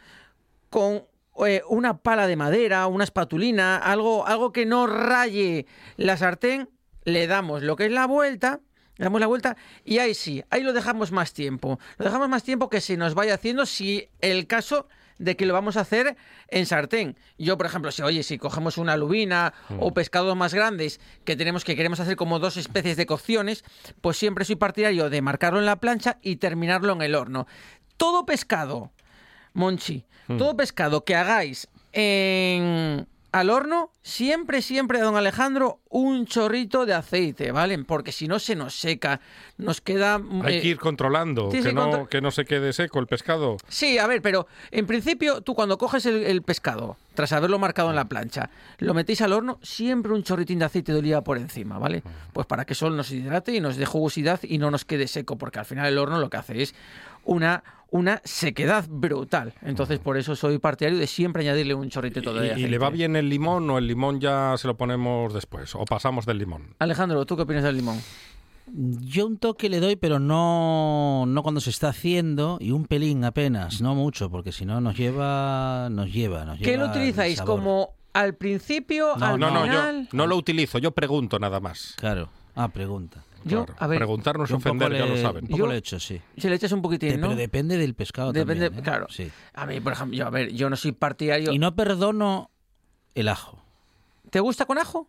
Speaker 8: con eh, una pala de madera, una espatulina, algo, algo que no raye la sartén, le damos lo que es la vuelta. Le damos la vuelta y ahí sí, ahí lo dejamos más tiempo. Lo dejamos más tiempo que se nos vaya haciendo si el caso de que lo vamos a hacer en sartén. Yo, por ejemplo, si oye, si cogemos una lubina o pescados más grandes que tenemos que queremos hacer como dos especies de cocciones, pues siempre soy partidario de marcarlo en la plancha y terminarlo en el horno. Todo pescado, Monchi, todo pescado que hagáis en al horno, siempre, siempre, don Alejandro, un chorrito de aceite, ¿vale? Porque si no se nos seca, nos queda...
Speaker 4: Hay
Speaker 8: eh,
Speaker 4: que ir controlando, que no,
Speaker 8: contro-
Speaker 4: que no se quede seco el pescado.
Speaker 8: Sí, a ver, pero en principio tú cuando coges el, el pescado, tras haberlo marcado en la plancha, lo metéis al horno, siempre un chorritín de aceite de oliva por encima, ¿vale? Pues para que solo nos hidrate y nos dé jugosidad y no nos quede seco, porque al final el horno lo que hace es una, una sequedad brutal. Entonces por eso soy partidario de siempre añadirle un chorritito de
Speaker 4: ¿Y,
Speaker 8: aceite.
Speaker 4: y le va bien el limón o el limón ya se lo ponemos después? ¿O pasamos del limón?
Speaker 8: Alejandro, ¿tú qué opinas del limón?
Speaker 3: Yo un toque le doy, pero no, no cuando se está haciendo y un pelín apenas, no mucho, porque si no nos lleva, nos lleva, nos
Speaker 8: ¿Qué
Speaker 3: lleva
Speaker 8: lo
Speaker 3: el
Speaker 8: utilizáis? ¿Como al principio,
Speaker 3: No,
Speaker 8: al
Speaker 4: No, no, yo
Speaker 8: final?
Speaker 4: no lo utilizo, yo pregunto nada más.
Speaker 3: Claro. Ah, pregunta.
Speaker 8: Yo,
Speaker 4: Claro,
Speaker 8: a ver,
Speaker 4: Preguntar no es
Speaker 3: Yo un poco
Speaker 4: ofender, ya
Speaker 3: le-
Speaker 4: lo saben.
Speaker 3: Un poco
Speaker 8: Yo-
Speaker 3: lo he hecho, sí.
Speaker 8: Si le echas un poquitín,
Speaker 3: De-
Speaker 8: ¿no?
Speaker 3: Pero depende del pescado
Speaker 8: Depende,
Speaker 3: también, ¿eh?
Speaker 8: claro.
Speaker 3: Sí.
Speaker 8: A mí, por ejemplo, yo, a ver, yo no soy partidario.
Speaker 3: Y no perdono el ajo.
Speaker 8: ¿Te gusta con ajo?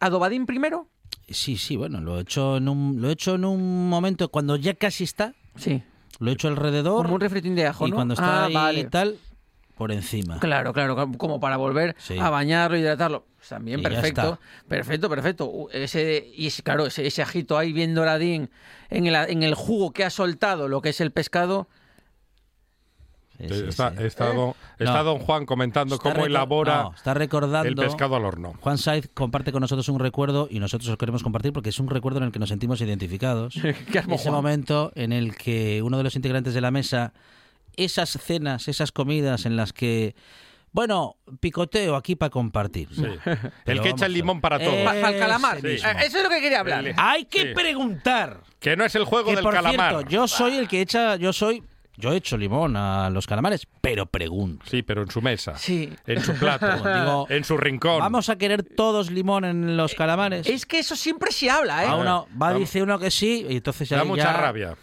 Speaker 8: ¿Adobadín primero?
Speaker 3: Sí, sí, bueno, lo he hecho en un, lo he hecho en un momento cuando ya casi está,
Speaker 8: Sí.
Speaker 3: lo he hecho alrededor
Speaker 8: Como un refritín de ajo,
Speaker 3: y
Speaker 8: ¿no?
Speaker 3: cuando está
Speaker 8: ah,
Speaker 3: ahí
Speaker 8: vale.
Speaker 3: y tal, por encima.
Speaker 8: Claro, claro, como para volver
Speaker 3: Sí.
Speaker 8: a bañarlo, hidratarlo. También,
Speaker 3: Y
Speaker 8: perfecto.
Speaker 3: está.
Speaker 8: Perfecto, perfecto. Ese, y claro, ese, ese ajito ahí bien doradín en el, en el jugo que ha soltado lo que es el pescado.
Speaker 3: Sí, sí,
Speaker 4: está,
Speaker 3: sí.
Speaker 4: está don, está
Speaker 3: No.
Speaker 4: don Juan comentando
Speaker 3: Está
Speaker 4: cómo elabora
Speaker 3: no, está recordando
Speaker 4: el pescado al horno.
Speaker 3: Juan Saiz comparte con nosotros un recuerdo y nosotros lo queremos compartir porque es un recuerdo en el que nos sentimos identificados. <laughs>
Speaker 8: ¿Qué has
Speaker 3: Ese momento en el que uno de los integrantes de la mesa, esas cenas, esas comidas en las que, bueno, picoteo aquí para compartir.
Speaker 4: Sí. <laughs> El que echa el limón para todo.
Speaker 3: Eh,
Speaker 8: Pa- Para el calamar. Eh, Eso es lo que quería hablar.
Speaker 3: Hay que
Speaker 4: Sí.
Speaker 3: preguntar.
Speaker 4: Que no es el juego
Speaker 3: Que
Speaker 4: del
Speaker 3: por
Speaker 4: calamar.
Speaker 3: cierto, yo soy el que echa, yo soy, yo echo limón a los calamares, pero pregunto.
Speaker 4: Sí, pero en su mesa.
Speaker 8: Sí.
Speaker 4: En su plato.
Speaker 3: Digo, <laughs>
Speaker 4: en su rincón.
Speaker 3: Vamos a querer todos limón en los calamares.
Speaker 8: Es que eso siempre se habla, ¿eh?
Speaker 3: A uno va
Speaker 4: Vamos.
Speaker 3: dice uno que sí y entonces
Speaker 4: Da
Speaker 3: ahí
Speaker 4: mucha
Speaker 3: ya-
Speaker 4: rabia.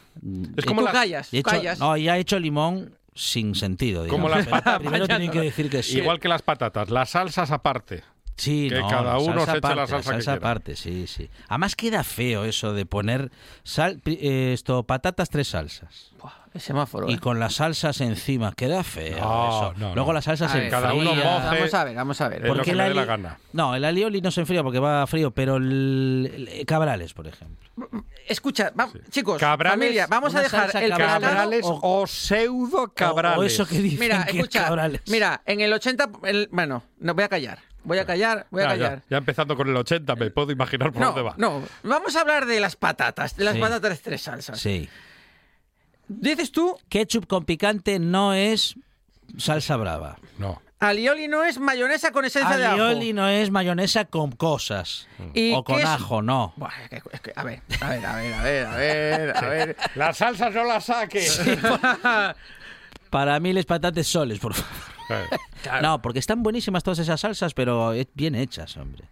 Speaker 4: Es
Speaker 3: Y
Speaker 4: como
Speaker 8: tú
Speaker 4: las,
Speaker 8: callas,
Speaker 3: Y hecho-
Speaker 8: callas.
Speaker 3: no, ya he hecho limón sin sentido.
Speaker 4: Como las patatas. <laughs>
Speaker 3: Primero tienen que decir que sí.
Speaker 4: igual que las patatas, las salsas aparte.
Speaker 3: Sí,
Speaker 4: que
Speaker 3: no,
Speaker 4: cada
Speaker 3: la
Speaker 4: uno
Speaker 3: salsa
Speaker 4: se eche la
Speaker 3: aparte,
Speaker 4: salsa que quiera.
Speaker 3: aparte, sí, sí. Además queda feo eso de poner sal, eh, esto patatas tres salsas
Speaker 8: Buah, el semáforo.
Speaker 3: y
Speaker 8: ¿eh?
Speaker 3: con las salsas encima queda feo
Speaker 4: No,
Speaker 3: eso.
Speaker 4: no,
Speaker 3: Luego
Speaker 4: no.
Speaker 3: las salsas se
Speaker 4: cada uno.
Speaker 8: Vamos a ver, vamos a ver.
Speaker 4: Lo
Speaker 3: Porque
Speaker 4: que
Speaker 3: el
Speaker 4: le dé la gana.
Speaker 3: No, el alioli no se enfría porque va frío, pero el, el- cabrales, por ejemplo.
Speaker 8: Escucha, va- chicos,
Speaker 4: Cabrales,
Speaker 8: familia, vamos a dejar el
Speaker 3: cabrales.
Speaker 4: Cabrales
Speaker 3: o-
Speaker 4: o, pseudo cabrales.
Speaker 3: O, o eso que dicen
Speaker 8: Mira,
Speaker 3: que
Speaker 8: escucha,
Speaker 3: cabrales.
Speaker 8: mira, en el 80, el- bueno, no voy a callar, voy a callar, voy a
Speaker 4: ya,
Speaker 8: callar.
Speaker 4: ya empezando con el 80, me puedo imaginar por
Speaker 8: No,
Speaker 4: dónde va.
Speaker 8: no, vamos a hablar de las patatas, de las
Speaker 3: Sí.
Speaker 8: patatas tres salsas.
Speaker 3: Sí.
Speaker 8: Dices tú,
Speaker 3: Ketchup con picante no es salsa brava.
Speaker 4: No.
Speaker 8: alioli no es mayonesa con esencia de ajo.
Speaker 3: Alioli no es mayonesa con cosas.
Speaker 8: ¿Y
Speaker 3: o con
Speaker 8: es?
Speaker 3: ajo, no.
Speaker 8: Buah, es que- es que- a ver, a ver, a ver, a ver, a ver, a ver.
Speaker 4: Las salsas no las saques. <laughs>
Speaker 3: Para mí les patates soles, por favor. No, porque están buenísimas todas esas salsas, pero bien hechas, hombre.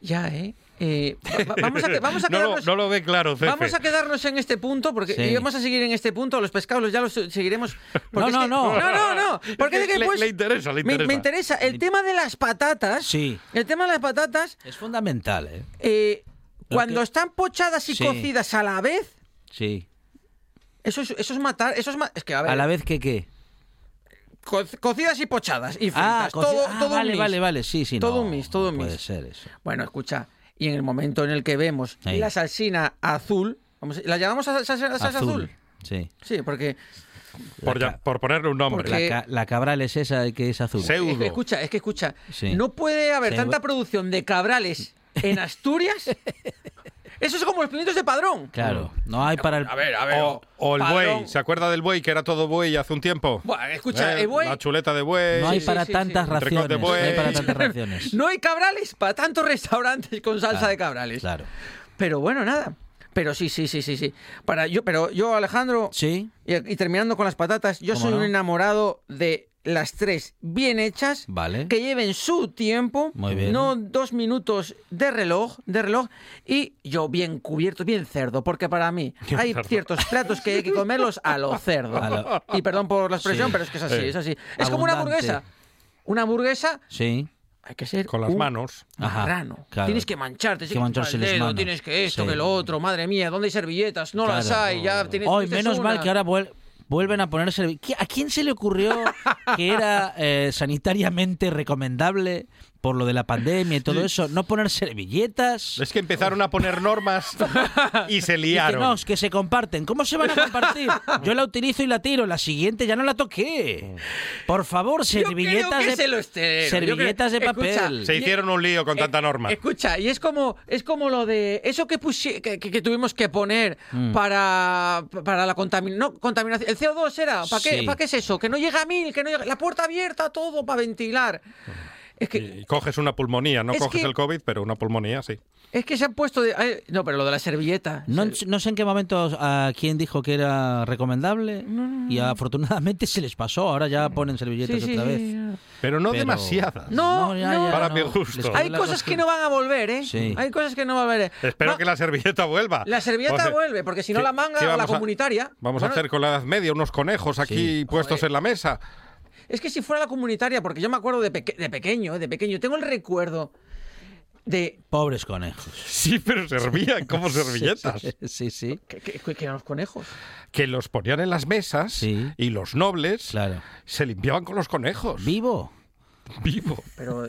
Speaker 8: Ya, ¿eh? Eh, va- va- vamos a, que- vamos a <laughs>
Speaker 4: no, lo,
Speaker 8: quedarnos...
Speaker 4: no lo ve claro, Cefe.
Speaker 8: Vamos a quedarnos en este punto porque
Speaker 3: Sí.
Speaker 8: y vamos a seguir en este punto. Los pescados ya los seguiremos. <laughs>
Speaker 3: No,
Speaker 8: es
Speaker 3: no,
Speaker 8: que-
Speaker 3: no.
Speaker 8: no, no, no. <laughs> Porque
Speaker 4: Es que
Speaker 8: es que,
Speaker 4: le-
Speaker 8: pues,
Speaker 4: le interesa, le
Speaker 8: me-
Speaker 4: interesa.
Speaker 8: Me, interesa. El tema de las patatas.
Speaker 3: Sí.
Speaker 8: El tema de las patatas.
Speaker 3: Es fundamental, ¿eh?
Speaker 8: eh, cuando
Speaker 3: que-
Speaker 8: están pochadas y
Speaker 3: Sí.
Speaker 8: cocidas a la vez,
Speaker 3: Sí.
Speaker 8: eso es, eso es matar. Eso es ma- es que a ver.
Speaker 3: A la vez que qué.
Speaker 8: co- cocidas y pochadas y fritas.
Speaker 3: Ah,
Speaker 8: todo,
Speaker 3: ah,
Speaker 8: todo un
Speaker 3: vale,
Speaker 8: mix.
Speaker 3: vale, vale. Sí, sí.
Speaker 8: Todo
Speaker 3: no,
Speaker 8: un mix, todo un mix.
Speaker 3: Puede ser eso.
Speaker 8: Bueno, escucha. Y en el momento en el que vemos
Speaker 3: Ahí.
Speaker 8: la salsina azul, vamos, ¿la llamamos a salsa, salsa azul?
Speaker 3: Azul. Sí.
Speaker 8: Sí, porque
Speaker 4: Por, ya- por ponerle un nombre.
Speaker 8: Porque-
Speaker 3: La, ca- la cabral es esa que es azul.
Speaker 4: Seu-
Speaker 8: Es que escucha, es que escucha.
Speaker 3: Sí.
Speaker 8: No puede haber tanta producción de cabrales en Asturias Eso es como los pimientos de padrón.
Speaker 3: Claro, no hay para el...
Speaker 8: A ver, a ver.
Speaker 4: O, o el
Speaker 8: padrón.
Speaker 4: buey. ¿Se acuerda del buey que era todo buey hace un tiempo?
Speaker 8: Buah, escucha,
Speaker 4: Eh,
Speaker 8: el buey-
Speaker 4: La chuleta de buey.
Speaker 3: No hay para
Speaker 8: sí,
Speaker 3: tantas
Speaker 8: sí.
Speaker 4: Entrecot de
Speaker 3: raciones. No hay para tantas <laughs> raciones.
Speaker 8: No hay cabrales para tantos restaurantes con salsa
Speaker 3: Claro,
Speaker 8: de cabrales.
Speaker 3: Claro.
Speaker 8: Pero bueno, nada. Pero sí, sí, sí, sí, sí. Para yo, pero yo, Alejandro,
Speaker 3: Sí,
Speaker 8: y, y terminando con las patatas, yo
Speaker 3: ¿Cómo
Speaker 8: soy
Speaker 3: no?
Speaker 8: un enamorado de las tres bien hechas,
Speaker 3: Vale.
Speaker 8: que lleven su tiempo,
Speaker 3: Muy bien.
Speaker 8: no dos minutos de reloj, de reloj, y yo bien cubierto, bien cerdo, porque para mí <laughs> hay ciertos platos que hay que comerlos a lo cerdo. <laughs>
Speaker 3: A lo-
Speaker 8: Y perdón por la expresión,
Speaker 3: Sí.
Speaker 8: pero es que es así,
Speaker 4: Eh.
Speaker 8: es así. Es como una hamburguesa. Una hamburguesa
Speaker 3: sí.
Speaker 8: hay que ser
Speaker 4: Con las
Speaker 8: un
Speaker 4: manos.
Speaker 3: Ajá,
Speaker 8: marrano.
Speaker 3: claro.
Speaker 8: Tienes que mancharte, tienes que
Speaker 3: mancharse
Speaker 8: el dedo, tienes que esto,
Speaker 3: Sí.
Speaker 8: que lo otro. Madre mía, ¿dónde hay servilletas? No las hay, ya tienes
Speaker 3: Hoy, menos mal que ahora vuel- vuelven a poner servi- ¿Qui- ¿A quién se le ocurrió que era eh, sanitariamente recomendable por lo de la pandemia y todo eso no poner servilletas?
Speaker 4: Es que empezaron a poner normas <laughs> y se liaron.
Speaker 3: no, es que se comparten. ¿Cómo se van a compartir? Yo la utilizo y la tiro. La siguiente ya no la toqué. Por favor,
Speaker 8: Yo creo
Speaker 3: servilletas
Speaker 8: que
Speaker 3: de servilletas
Speaker 8: Yo
Speaker 3: de
Speaker 8: creo- escucha,
Speaker 3: papel.
Speaker 4: Se hicieron un lío con
Speaker 8: Eh,
Speaker 4: tanta norma.
Speaker 8: Escucha, y es como, es como lo de eso que, pusi- que, que- que tuvimos que poner
Speaker 3: Mm.
Speaker 8: para, para la contaminación. No, contaminación. ¿El CO2 era? ¿Para qué,
Speaker 3: Sí.
Speaker 8: ¿Para qué es eso? Que no llega a mil, que no llega. La puerta abierta, todo para ventilar. Es que,
Speaker 4: Y coges una pulmonía, no
Speaker 8: Es
Speaker 4: coges
Speaker 8: que-
Speaker 4: el COVID, pero una pulmonía sí.
Speaker 8: es que se han puesto de. ay, no, pero lo de la servilleta.
Speaker 3: No,
Speaker 8: Se-
Speaker 3: no sé en qué momento a quién dijo que era recomendable y afortunadamente se les pasó. Ahora ya ponen servilletas
Speaker 8: Sí, sí,
Speaker 3: otra vez.
Speaker 8: sí.
Speaker 4: Pero no
Speaker 3: Pero-
Speaker 4: demasiadas.
Speaker 8: No,
Speaker 3: ya,
Speaker 4: Para
Speaker 3: no.
Speaker 4: mi gusto.
Speaker 8: Hay cosas que no van a volver, ¿eh?
Speaker 3: Sí.
Speaker 8: Hay cosas que no van a volver.
Speaker 4: Espero
Speaker 8: Va-
Speaker 4: que la servilleta vuelva.
Speaker 8: La servilleta
Speaker 4: O sea,
Speaker 8: vuelve, porque si no
Speaker 4: ¿qué-
Speaker 8: la manga o la
Speaker 4: a-
Speaker 8: comunitaria.
Speaker 4: Vamos
Speaker 8: Bueno,
Speaker 4: a hacer con la Edad Media unos conejos aquí
Speaker 3: Sí.
Speaker 4: puestos
Speaker 8: Joder.
Speaker 4: en la mesa.
Speaker 8: Es que si fuera la comunitaria, porque yo me acuerdo de, peque- de pequeño, de pequeño, tengo el recuerdo de.
Speaker 3: Pobres conejos.
Speaker 4: Sí, pero servían <laughs> como servilletas.
Speaker 3: Sí, sí.
Speaker 8: que, que- que eran los conejos.
Speaker 4: Que los ponían en las mesas
Speaker 3: Sí.
Speaker 4: y los nobles
Speaker 3: Claro.
Speaker 4: se limpiaban con los conejos.
Speaker 3: ¿Vivo?
Speaker 4: Vivo.
Speaker 8: Pero.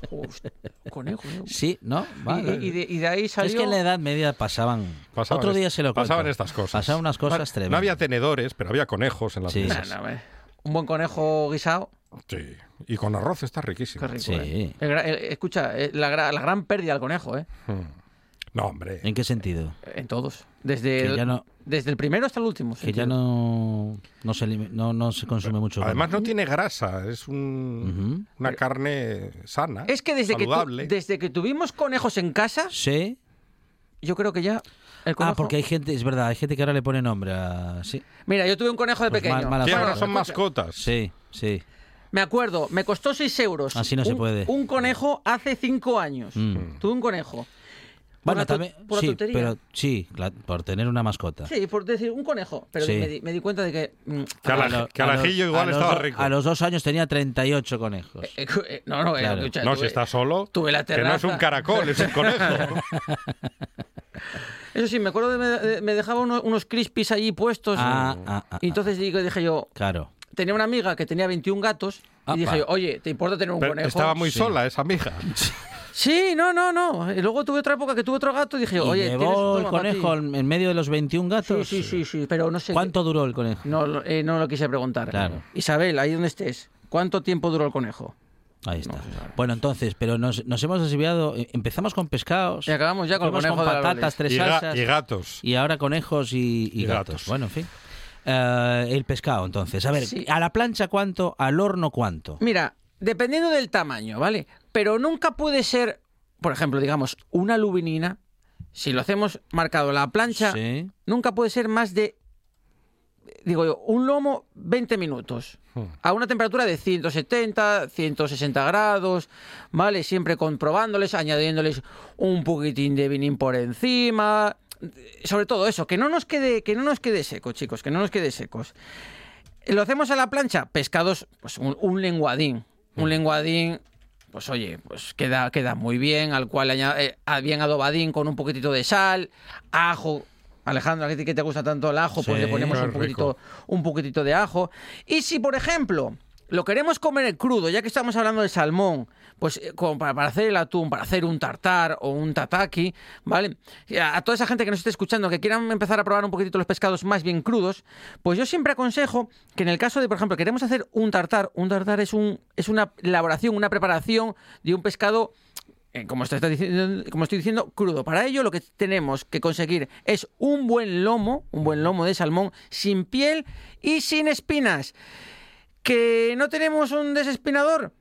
Speaker 8: <laughs> Conejos, ¿no?
Speaker 3: Sí, ¿no?
Speaker 8: Y-
Speaker 3: Vale.
Speaker 8: Y, y de, y de ahí salió.
Speaker 3: Es que en la Edad Media pasaban.
Speaker 4: Pasaban
Speaker 3: Otro día se lo cuento.
Speaker 4: pasaban estas cosas.
Speaker 3: Pasaban unas cosas tremendas.
Speaker 4: No había tenedores, pero había conejos en las
Speaker 3: Sí.
Speaker 4: mesas.
Speaker 8: Hombre. Un buen conejo guisado.
Speaker 4: Sí. Y con arroz está riquísimo.
Speaker 8: Rico,
Speaker 3: Sí.
Speaker 8: ¿eh? El gra- el- escucha, eh, la, gra- la gran pérdida del conejo, ¿eh?
Speaker 4: No, hombre.
Speaker 3: ¿En qué sentido?
Speaker 8: En todos. Desde,
Speaker 3: Que
Speaker 8: el,
Speaker 3: ya no-
Speaker 8: desde el primero hasta el último.
Speaker 3: Que ya no, no, se, no, no se consume mucho.
Speaker 4: Además no tiene grasa, es un- una carne sana,
Speaker 8: Es que desde que, tu- desde que tuvimos conejos en casa,
Speaker 3: Sí.
Speaker 8: Yo creo que ya el conejo...
Speaker 3: Ah, porque hay gente, es verdad, hay gente que ahora le pone nombre a... Sí,
Speaker 8: Mira, yo tuve un conejo de
Speaker 3: Pues
Speaker 8: pequeño.
Speaker 3: mal- Bueno,
Speaker 4: ahora son mascotas.
Speaker 3: sí, sí.
Speaker 8: Me acuerdo, me costó 6 euros.
Speaker 3: Así no se
Speaker 8: un-
Speaker 3: puede.
Speaker 8: Un conejo hace 5 años.
Speaker 3: Mm.
Speaker 8: Tuve un conejo.
Speaker 3: Bueno, también...
Speaker 8: por
Speaker 3: sí,
Speaker 8: tontería.
Speaker 3: pero sí, por tener una mascota.
Speaker 8: Sí, por decir un conejo. Pero
Speaker 3: Sí.
Speaker 8: me, di, me di cuenta de que. mm,
Speaker 4: Que,
Speaker 3: los-
Speaker 4: ajillo igual
Speaker 3: a los
Speaker 4: estaba
Speaker 3: do-
Speaker 4: rico.
Speaker 3: A los dos años tenía 38 conejos.
Speaker 8: eh, eh, no, no, eh,
Speaker 3: Claro.
Speaker 8: escucha,
Speaker 4: no,
Speaker 8: tuve-
Speaker 4: si está solo,
Speaker 8: tuve la
Speaker 4: que no es un
Speaker 8: terraza.
Speaker 4: caracol, es un conejo. <laughs>
Speaker 8: Eso sí, me acuerdo de me, de- me dejaba uno- unos crispies allí puestos.
Speaker 3: Ah, ah, ah,
Speaker 8: y entonces digo- dije yo,
Speaker 3: Claro.
Speaker 8: tenía una amiga que tenía 21 gatos.
Speaker 3: Apa.
Speaker 8: Y dije yo, oye, ¿te importa tener un
Speaker 4: Pero
Speaker 8: conejo?
Speaker 4: estaba muy
Speaker 3: Sí.
Speaker 4: sola esa amiga. <laughs>
Speaker 8: Sí, no, no, no. Y luego tuve otra época que tuve otro gato y dije
Speaker 3: ¿Y
Speaker 8: oye, tienes
Speaker 3: llevó el conejo en medio de los 21
Speaker 8: Sí,
Speaker 3: gatos?
Speaker 8: sí, sí, sí, pero no sé.
Speaker 3: ¿Cuánto duró el conejo?
Speaker 8: No, lo- eh, no lo quise preguntar.
Speaker 3: Claro.
Speaker 8: Isabel, ahí donde estés, ¿cuánto tiempo duró el conejo?
Speaker 3: Ahí está. Bueno, entonces, pero nos, nos hemos desviado. eh, Empezamos con pescados.
Speaker 8: Y acabamos ya con el
Speaker 3: fuimos
Speaker 8: conejo
Speaker 3: con patatas, tres
Speaker 4: Y, ga-
Speaker 3: salsas.
Speaker 4: y gatos.
Speaker 3: Y ahora conejos y, y
Speaker 4: Y
Speaker 3: gatos.
Speaker 4: gatos.
Speaker 3: Bueno, en fin. Eh, el pescado, entonces. A ver,
Speaker 8: Sí.
Speaker 3: ¿a la plancha cuánto? ¿Al horno cuánto?
Speaker 8: Mira, dependiendo del tamaño, ¿vale? Pero nunca puede ser, por ejemplo, digamos, una lubinina, si lo hacemos marcado en la plancha,
Speaker 3: Sí.
Speaker 8: nunca puede ser más de, digo yo, un lomo 20 minutos. A una temperatura de 170, 160 grados, ¿vale? Siempre comprobándoles, añadiéndoles un poquitín de vinín por encima. Sobre todo eso, que no nos quede, que no nos quede seco, chicos, que no nos quede secos. Lo hacemos a la plancha, pescados, pues un, un lenguadín. Un lenguadín, pues oye, pues queda, queda muy bien, al cual añade, eh, bien adobadín con un poquitito de sal, ajo. Alejandro, a ti que te gusta tanto el ajo, pues le ponemos un poquitito,
Speaker 4: rico.
Speaker 8: un poquitito de ajo. Y si, por ejemplo, lo queremos comer crudo, ya que estamos hablando de salmón, pues eh, como para, hacer el atún, para hacer un tartar o un tataki, ¿vale? A, toda esa gente que nos esté escuchando, que quieran empezar a probar un poquitito los pescados más bien crudos, pues yo siempre aconsejo que en el caso de, por ejemplo, queremos hacer un tartar, un tartar es, un, es una elaboración, una preparación de un pescado eh, como, diciendo- como estoy diciendo, crudo. Para ello lo que tenemos que conseguir es un buen lomo, un buen lomo de salmón sin piel y sin espinas. ¿Que no tenemos un desespinador?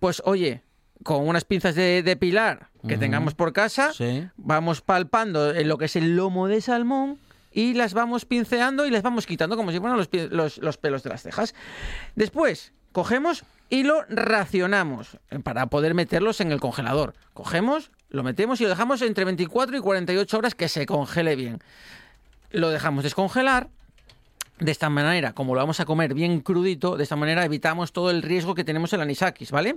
Speaker 8: Pues oye, con unas pinzas de, de pilar que tengamos por casa,
Speaker 3: Sí.
Speaker 8: vamos palpando en lo que es el lomo de salmón y las vamos pinceando y les vamos quitando como si fueran los, los- los pelos de las cejas. Después, cogemos y lo racionamos eh, para poder meterlos en el congelador. Cogemos, lo metemos y lo dejamos entre 24 y 48 horas que se congele bien. Lo dejamos descongelar. De esta manera, como lo vamos a comer bien crudito, de esta manera evitamos todo el riesgo que tenemos el anisakis, ¿vale?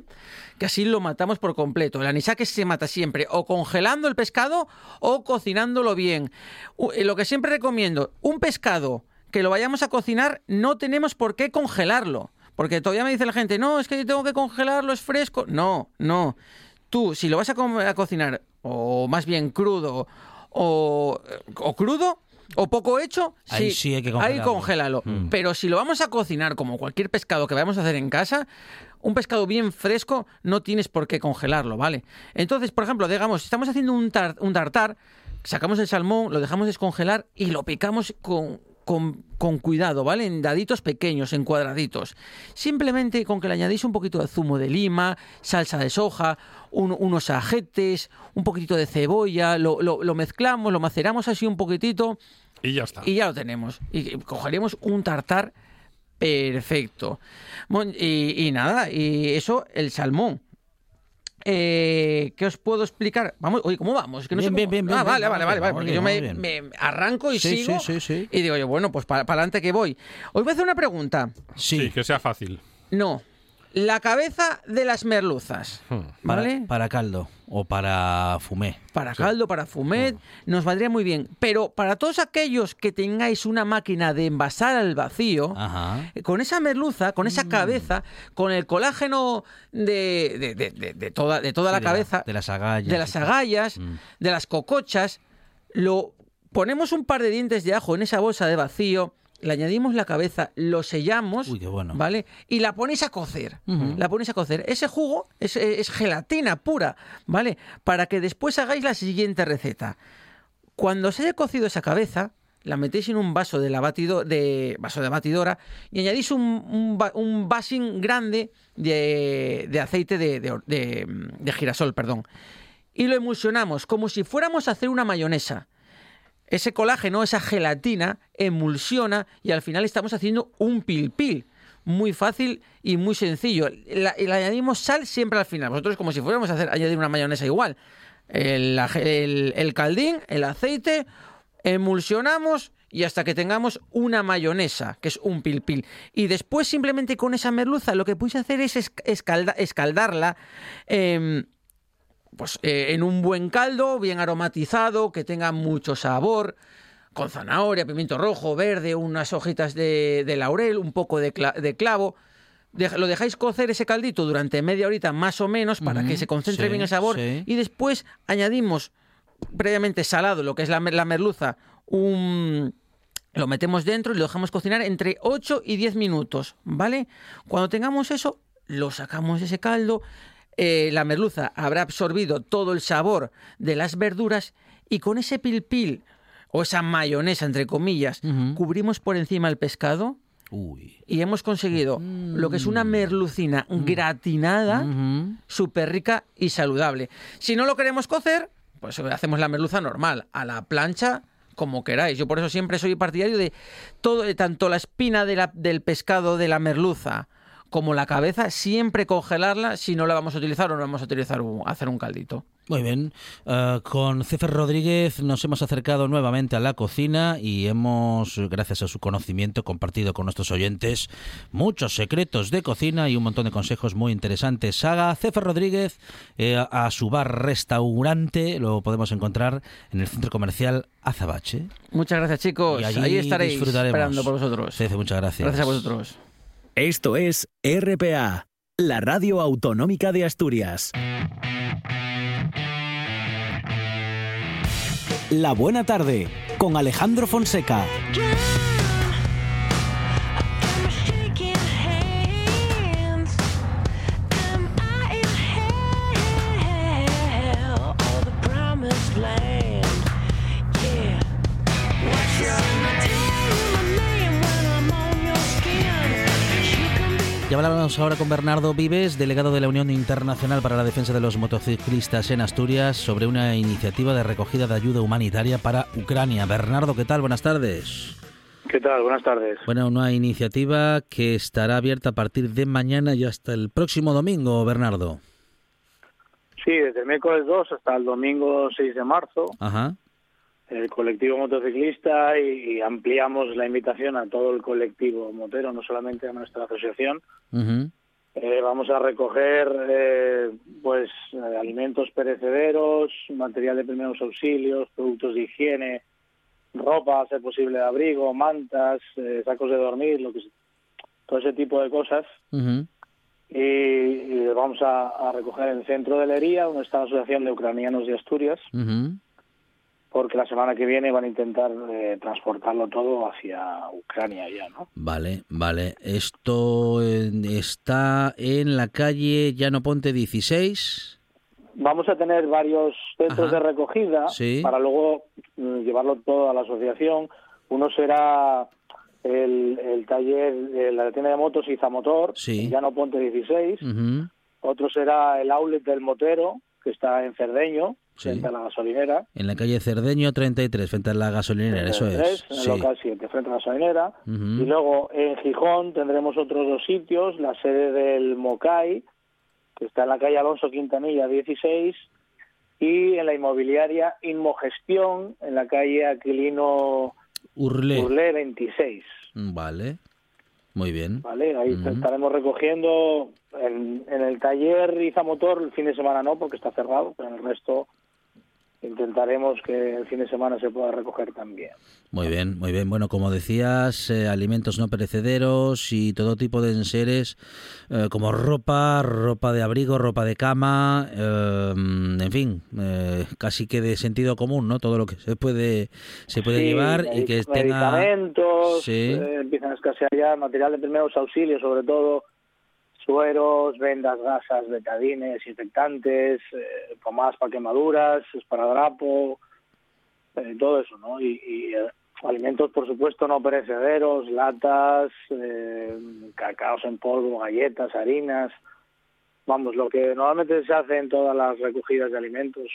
Speaker 8: Que así lo matamos por completo. El anisakis se mata siempre o congelando el pescado o cocinándolo bien. Eh, Lo que siempre recomiendo, un pescado que lo vayamos a cocinar, no tenemos por qué congelarlo. Porque todavía me dice la gente, no, es que yo tengo que congelarlo, es fresco. No, no. Tú, si lo vas a, a cocinar, o más bien crudo, o, o crudo, o poco hecho,
Speaker 3: Ahí sí hay que
Speaker 8: Ahí
Speaker 3: congelarlo.
Speaker 8: congélalo.
Speaker 3: Mm.
Speaker 8: Pero si lo vamos a cocinar como cualquier pescado que vayamos a hacer en casa, un pescado bien fresco no tienes por qué congelarlo, ¿vale? Entonces, por ejemplo, digamos, estamos haciendo un, tar- un tartar, sacamos el salmón, lo dejamos descongelar y lo picamos con, con, con cuidado, ¿vale? En daditos pequeños, en cuadraditos. Simplemente con que le añadís un poquito de zumo de lima, salsa de soja, un- unos ajetes, un poquitito de cebolla, lo, lo- lo mezclamos, lo maceramos así un poquitito
Speaker 4: Y ya está.
Speaker 8: y ya lo tenemos. Y cogeríamos un tartar perfecto. Y nada, y eso, el salmón. Eh, ¿Qué os puedo explicar? Vamos, oye, ¿cómo vamos? Que no sé
Speaker 3: Bien,
Speaker 8: cómo-
Speaker 3: bien, bien,
Speaker 8: Ah, vale,
Speaker 3: vamos
Speaker 8: vale, vale, porque
Speaker 3: bien,
Speaker 8: yo me, arranco y
Speaker 3: Sí,
Speaker 8: sigo.
Speaker 3: sí, sí, sí.
Speaker 8: Y digo yo, bueno, pues para adelante que voy. Os voy a hacer una pregunta.
Speaker 3: Sí,
Speaker 4: Sí, que sea fácil.
Speaker 8: No. La cabeza de las merluzas.
Speaker 4: Hmm.
Speaker 3: para,
Speaker 8: ¿Vale?
Speaker 3: para caldo o para fumé.
Speaker 8: Para caldo, para
Speaker 3: Mm.
Speaker 8: nos valdría muy bien. Pero para todos aquellos que tengáis una máquina de envasar al vacío,
Speaker 3: Ajá.
Speaker 8: eh, con esa merluza, con
Speaker 3: Mm.
Speaker 8: esa cabeza, con el colágeno de, de- de- de- toda, de toda
Speaker 3: Sí,
Speaker 8: la cabeza,
Speaker 3: de las agallas.
Speaker 8: de las agallas,
Speaker 3: Mm.
Speaker 8: de las cocochas, lo ponemos un par de dientes de ajo en esa bolsa de vacío, le añadimos la cabeza, lo sellamos,
Speaker 3: Uy, qué bueno.
Speaker 8: ¿vale? Y la ponéis a cocer. La ponéis a cocer. Ese jugo es, es gelatina pura, ¿vale? Para que después hagáis la siguiente receta. Cuando se haya cocido esa cabeza, la metéis en un vaso de la batido, de vaso de batidora y añadís un, un, grande de, de aceite de, de- de- de girasol, perdón. Y lo emulsionamos como si fuéramos a hacer una mayonesa. Ese colágeno, esa gelatina, emulsiona y al final estamos haciendo un pilpil. Muy fácil y muy sencillo. Le añadimos sal siempre al final. Vosotros como si fuéramos a hacer, añadir una mayonesa igual. El, caldín, el aceite, emulsionamos y hasta que tengamos una mayonesa, que es un pilpil. Y después simplemente con esa merluza lo que podéis hacer es esc- escalda- escaldarla. em, pues eh, en un buen caldo, bien aromatizado, que tenga mucho sabor, con zanahoria, pimiento rojo, verde, unas hojitas de, de laurel, un poco de, cla- de clavo. Lo dejáis cocer ese caldito durante media horita más o menos para que se concentre
Speaker 3: sí,
Speaker 8: bien el sabor
Speaker 3: sí.
Speaker 8: y después añadimos previamente salado lo que es la, mer- la merluza, un, lo metemos dentro y lo dejamos cocinar entre 8 y 10 minutos, ¿vale? Cuando tengamos eso, lo sacamos de ese caldo, eh, la merluza habrá absorbido todo el sabor de las verduras y con ese pilpil o esa mayonesa, entre comillas, cubrimos por encima el pescado
Speaker 3: Uy.
Speaker 8: y hemos conseguido lo que es una merlucina gratinada
Speaker 3: Ujú.
Speaker 8: súper rica y saludable. Si no lo queremos cocer, pues hacemos la merluza normal, a la plancha, como queráis. Yo por eso siempre soy partidario de todo, tanto la espina de la- del pescado de la merluza como la cabeza, siempre congelarla si no la vamos a utilizar o no vamos a utilizar hacer un caldito.
Speaker 3: Muy bien. Eh, con Cefer Rodríguez nos hemos acercado nuevamente a la cocina y hemos, gracias a su conocimiento, compartido con nuestros oyentes muchos secretos de cocina y un montón de consejos muy interesantes. Saga Cefer Rodríguez eh, a su bar restaurante lo podemos encontrar en el centro comercial Azabache.
Speaker 8: Muchas gracias chicos,
Speaker 3: Y allí
Speaker 8: ahí estaréis
Speaker 3: disfrutaremos.
Speaker 8: esperando por vosotros.
Speaker 3: Cefe, muchas gracias.
Speaker 8: Gracias a vosotros.
Speaker 1: Esto es RPA, la radio autonómica de Asturias. La buena tarde con Alejandro Fonseca.
Speaker 3: Hablamos ahora con Bernardo Vives, delegado de la Unión Internacional para la Defensa de los Motociclistas en Asturias, sobre una iniciativa de recogida de ayuda humanitaria para Ucrania. Bernardo, ¿qué tal? Buenas tardes.
Speaker 9: ¿Qué tal? Buenas tardes.
Speaker 3: Bueno, una iniciativa que estará abierta a partir de mañana y hasta el próximo domingo, Bernardo.
Speaker 9: Sí, desde el miércoles 2 hasta el domingo 6 de marzo.
Speaker 3: Ajá
Speaker 9: el colectivo motociclista y, ampliamos la invitación a todo el colectivo motero, no solamente a nuestra asociación. Eh, vamos a recoger eh, pues eh, alimentos perecederos, material de primeros auxilios, productos de higiene, ropa, ser posible, de abrigo, mantas, sacos de dormir, lo que todo ese tipo de cosas. y, vamos a, recoger en el centro de Lería, donde está la Asociación de Ucranianos de Asturias porque la semana que viene van a intentar eh, transportarlo todo hacia Ucrania ya, ¿no?
Speaker 3: Vale, vale. Esto está en la calle Llano Ponte 16.
Speaker 9: Vamos a tener varios centros de recogida para luego mm, llevarlo todo a la asociación. Uno será el, taller, de la tienda de motos Izamotor, sí. Llano Ponte 16. Otro será el outlet del motero, que está en Cerdeño, frente a la gasolinera.
Speaker 3: En la calle Cerdeño 33, frente a la gasolinera, eso es.
Speaker 9: En el local 7, frente a la gasolinera. Y luego en Gijón tendremos otros dos sitios, la sede del Mocay, que está en la calle Alonso Quintanilla 16, y en la inmobiliaria Inmogestión, en la calle Aquilino
Speaker 3: Urlé,
Speaker 9: Urlé 26.
Speaker 3: Vale. Muy bien.
Speaker 9: Vale, ahí estaremos recogiendo en, en el taller Izamotor el fin de semana no, porque está cerrado, pero en el resto intentaremos que el fin de semana se pueda recoger también.
Speaker 3: Muy bien, muy bien. Bueno, como decías, eh, alimentos no perecederos y todo tipo de enseres eh, como ropa, ropa de abrigo, ropa de cama, eh, en fin, casi que de sentido común, ¿no? Todo lo que se puede se puede llevar y que tenga
Speaker 9: medicamentos, empiezan a escasear ya material de primeros auxilios, sobre todo sueros, vendas, gasas, betadines, infectantes, eh, pomadas para quemaduras, esparadrapo, eh, todo eso, ¿no? Y, eh, alimentos, por supuesto, no perecederos, latas, eh, cacaos en polvo, galletas, harinas, vamos, lo que normalmente se hace en todas las recogidas de alimentos,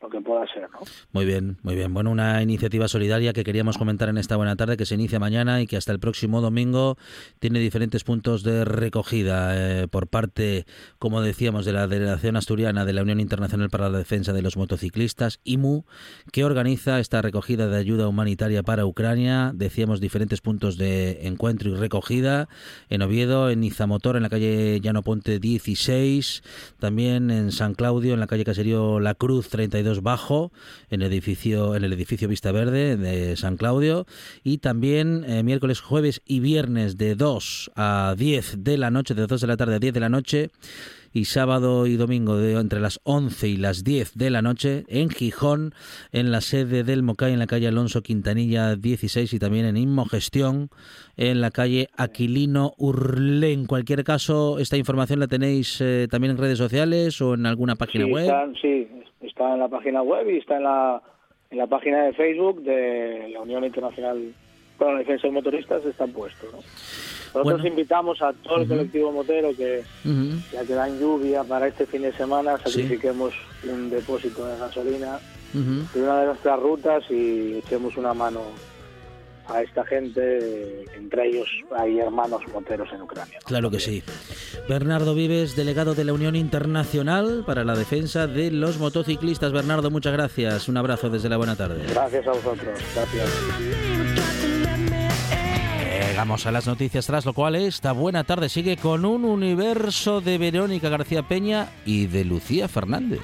Speaker 9: lo que pueda ser. ¿no?
Speaker 3: Muy bien, muy bien. Bueno, una iniciativa solidaria que queríamos comentar en esta buena tarde, que se inicia mañana y que hasta el próximo domingo tiene diferentes puntos de recogida eh, por parte, como decíamos, de la Delegación Asturiana de la Unión Internacional para la Defensa de los Motociclistas, IMU, que organiza esta recogida de ayuda humanitaria para Ucrania. Decíamos diferentes puntos de encuentro y recogida en Oviedo, en Izamotor, en la calle Llano Ponte 16, también en San Claudio, en la calle Caserío La Cruz 32 bajo en el edificio en el edificio Vista Verde de San Claudio y también eh, miércoles, jueves y viernes de 2 a 10 de la noche, de 2 de la tarde a 10 de la noche y sábado y domingo de entre las 11 y las 10 de la noche en Gijón, en la sede del Mocay en la calle Alonso Quintanilla 16 y también en Inmogestión en la calle Aquilino Urlé. En cualquier caso, esta información la tenéis eh, también en redes sociales o en alguna página web.
Speaker 9: sí, está en la página web y está en la, en la página de Facebook de la Unión Internacional para la Defensa de Motoristas, está puesto. ¿no? Nosotros invitamos a todo el colectivo motero que, ya que dan lluvia para este fin de semana, sacrifiquemos un depósito de gasolina de una de nuestras rutas y echemos una mano a esta gente, entre ellos hay hermanos moteros en Ucrania.
Speaker 3: Claro que sí. Bernardo Vives, delegado de la Unión Internacional para la Defensa de los Motociclistas. Bernardo, muchas gracias. Un abrazo desde la buena tarde.
Speaker 9: Gracias a vosotros. Gracias.
Speaker 3: Llegamos a las noticias tras lo cual esta buena tarde sigue con un universo de Verónica García Peña y de Lucía Fernández.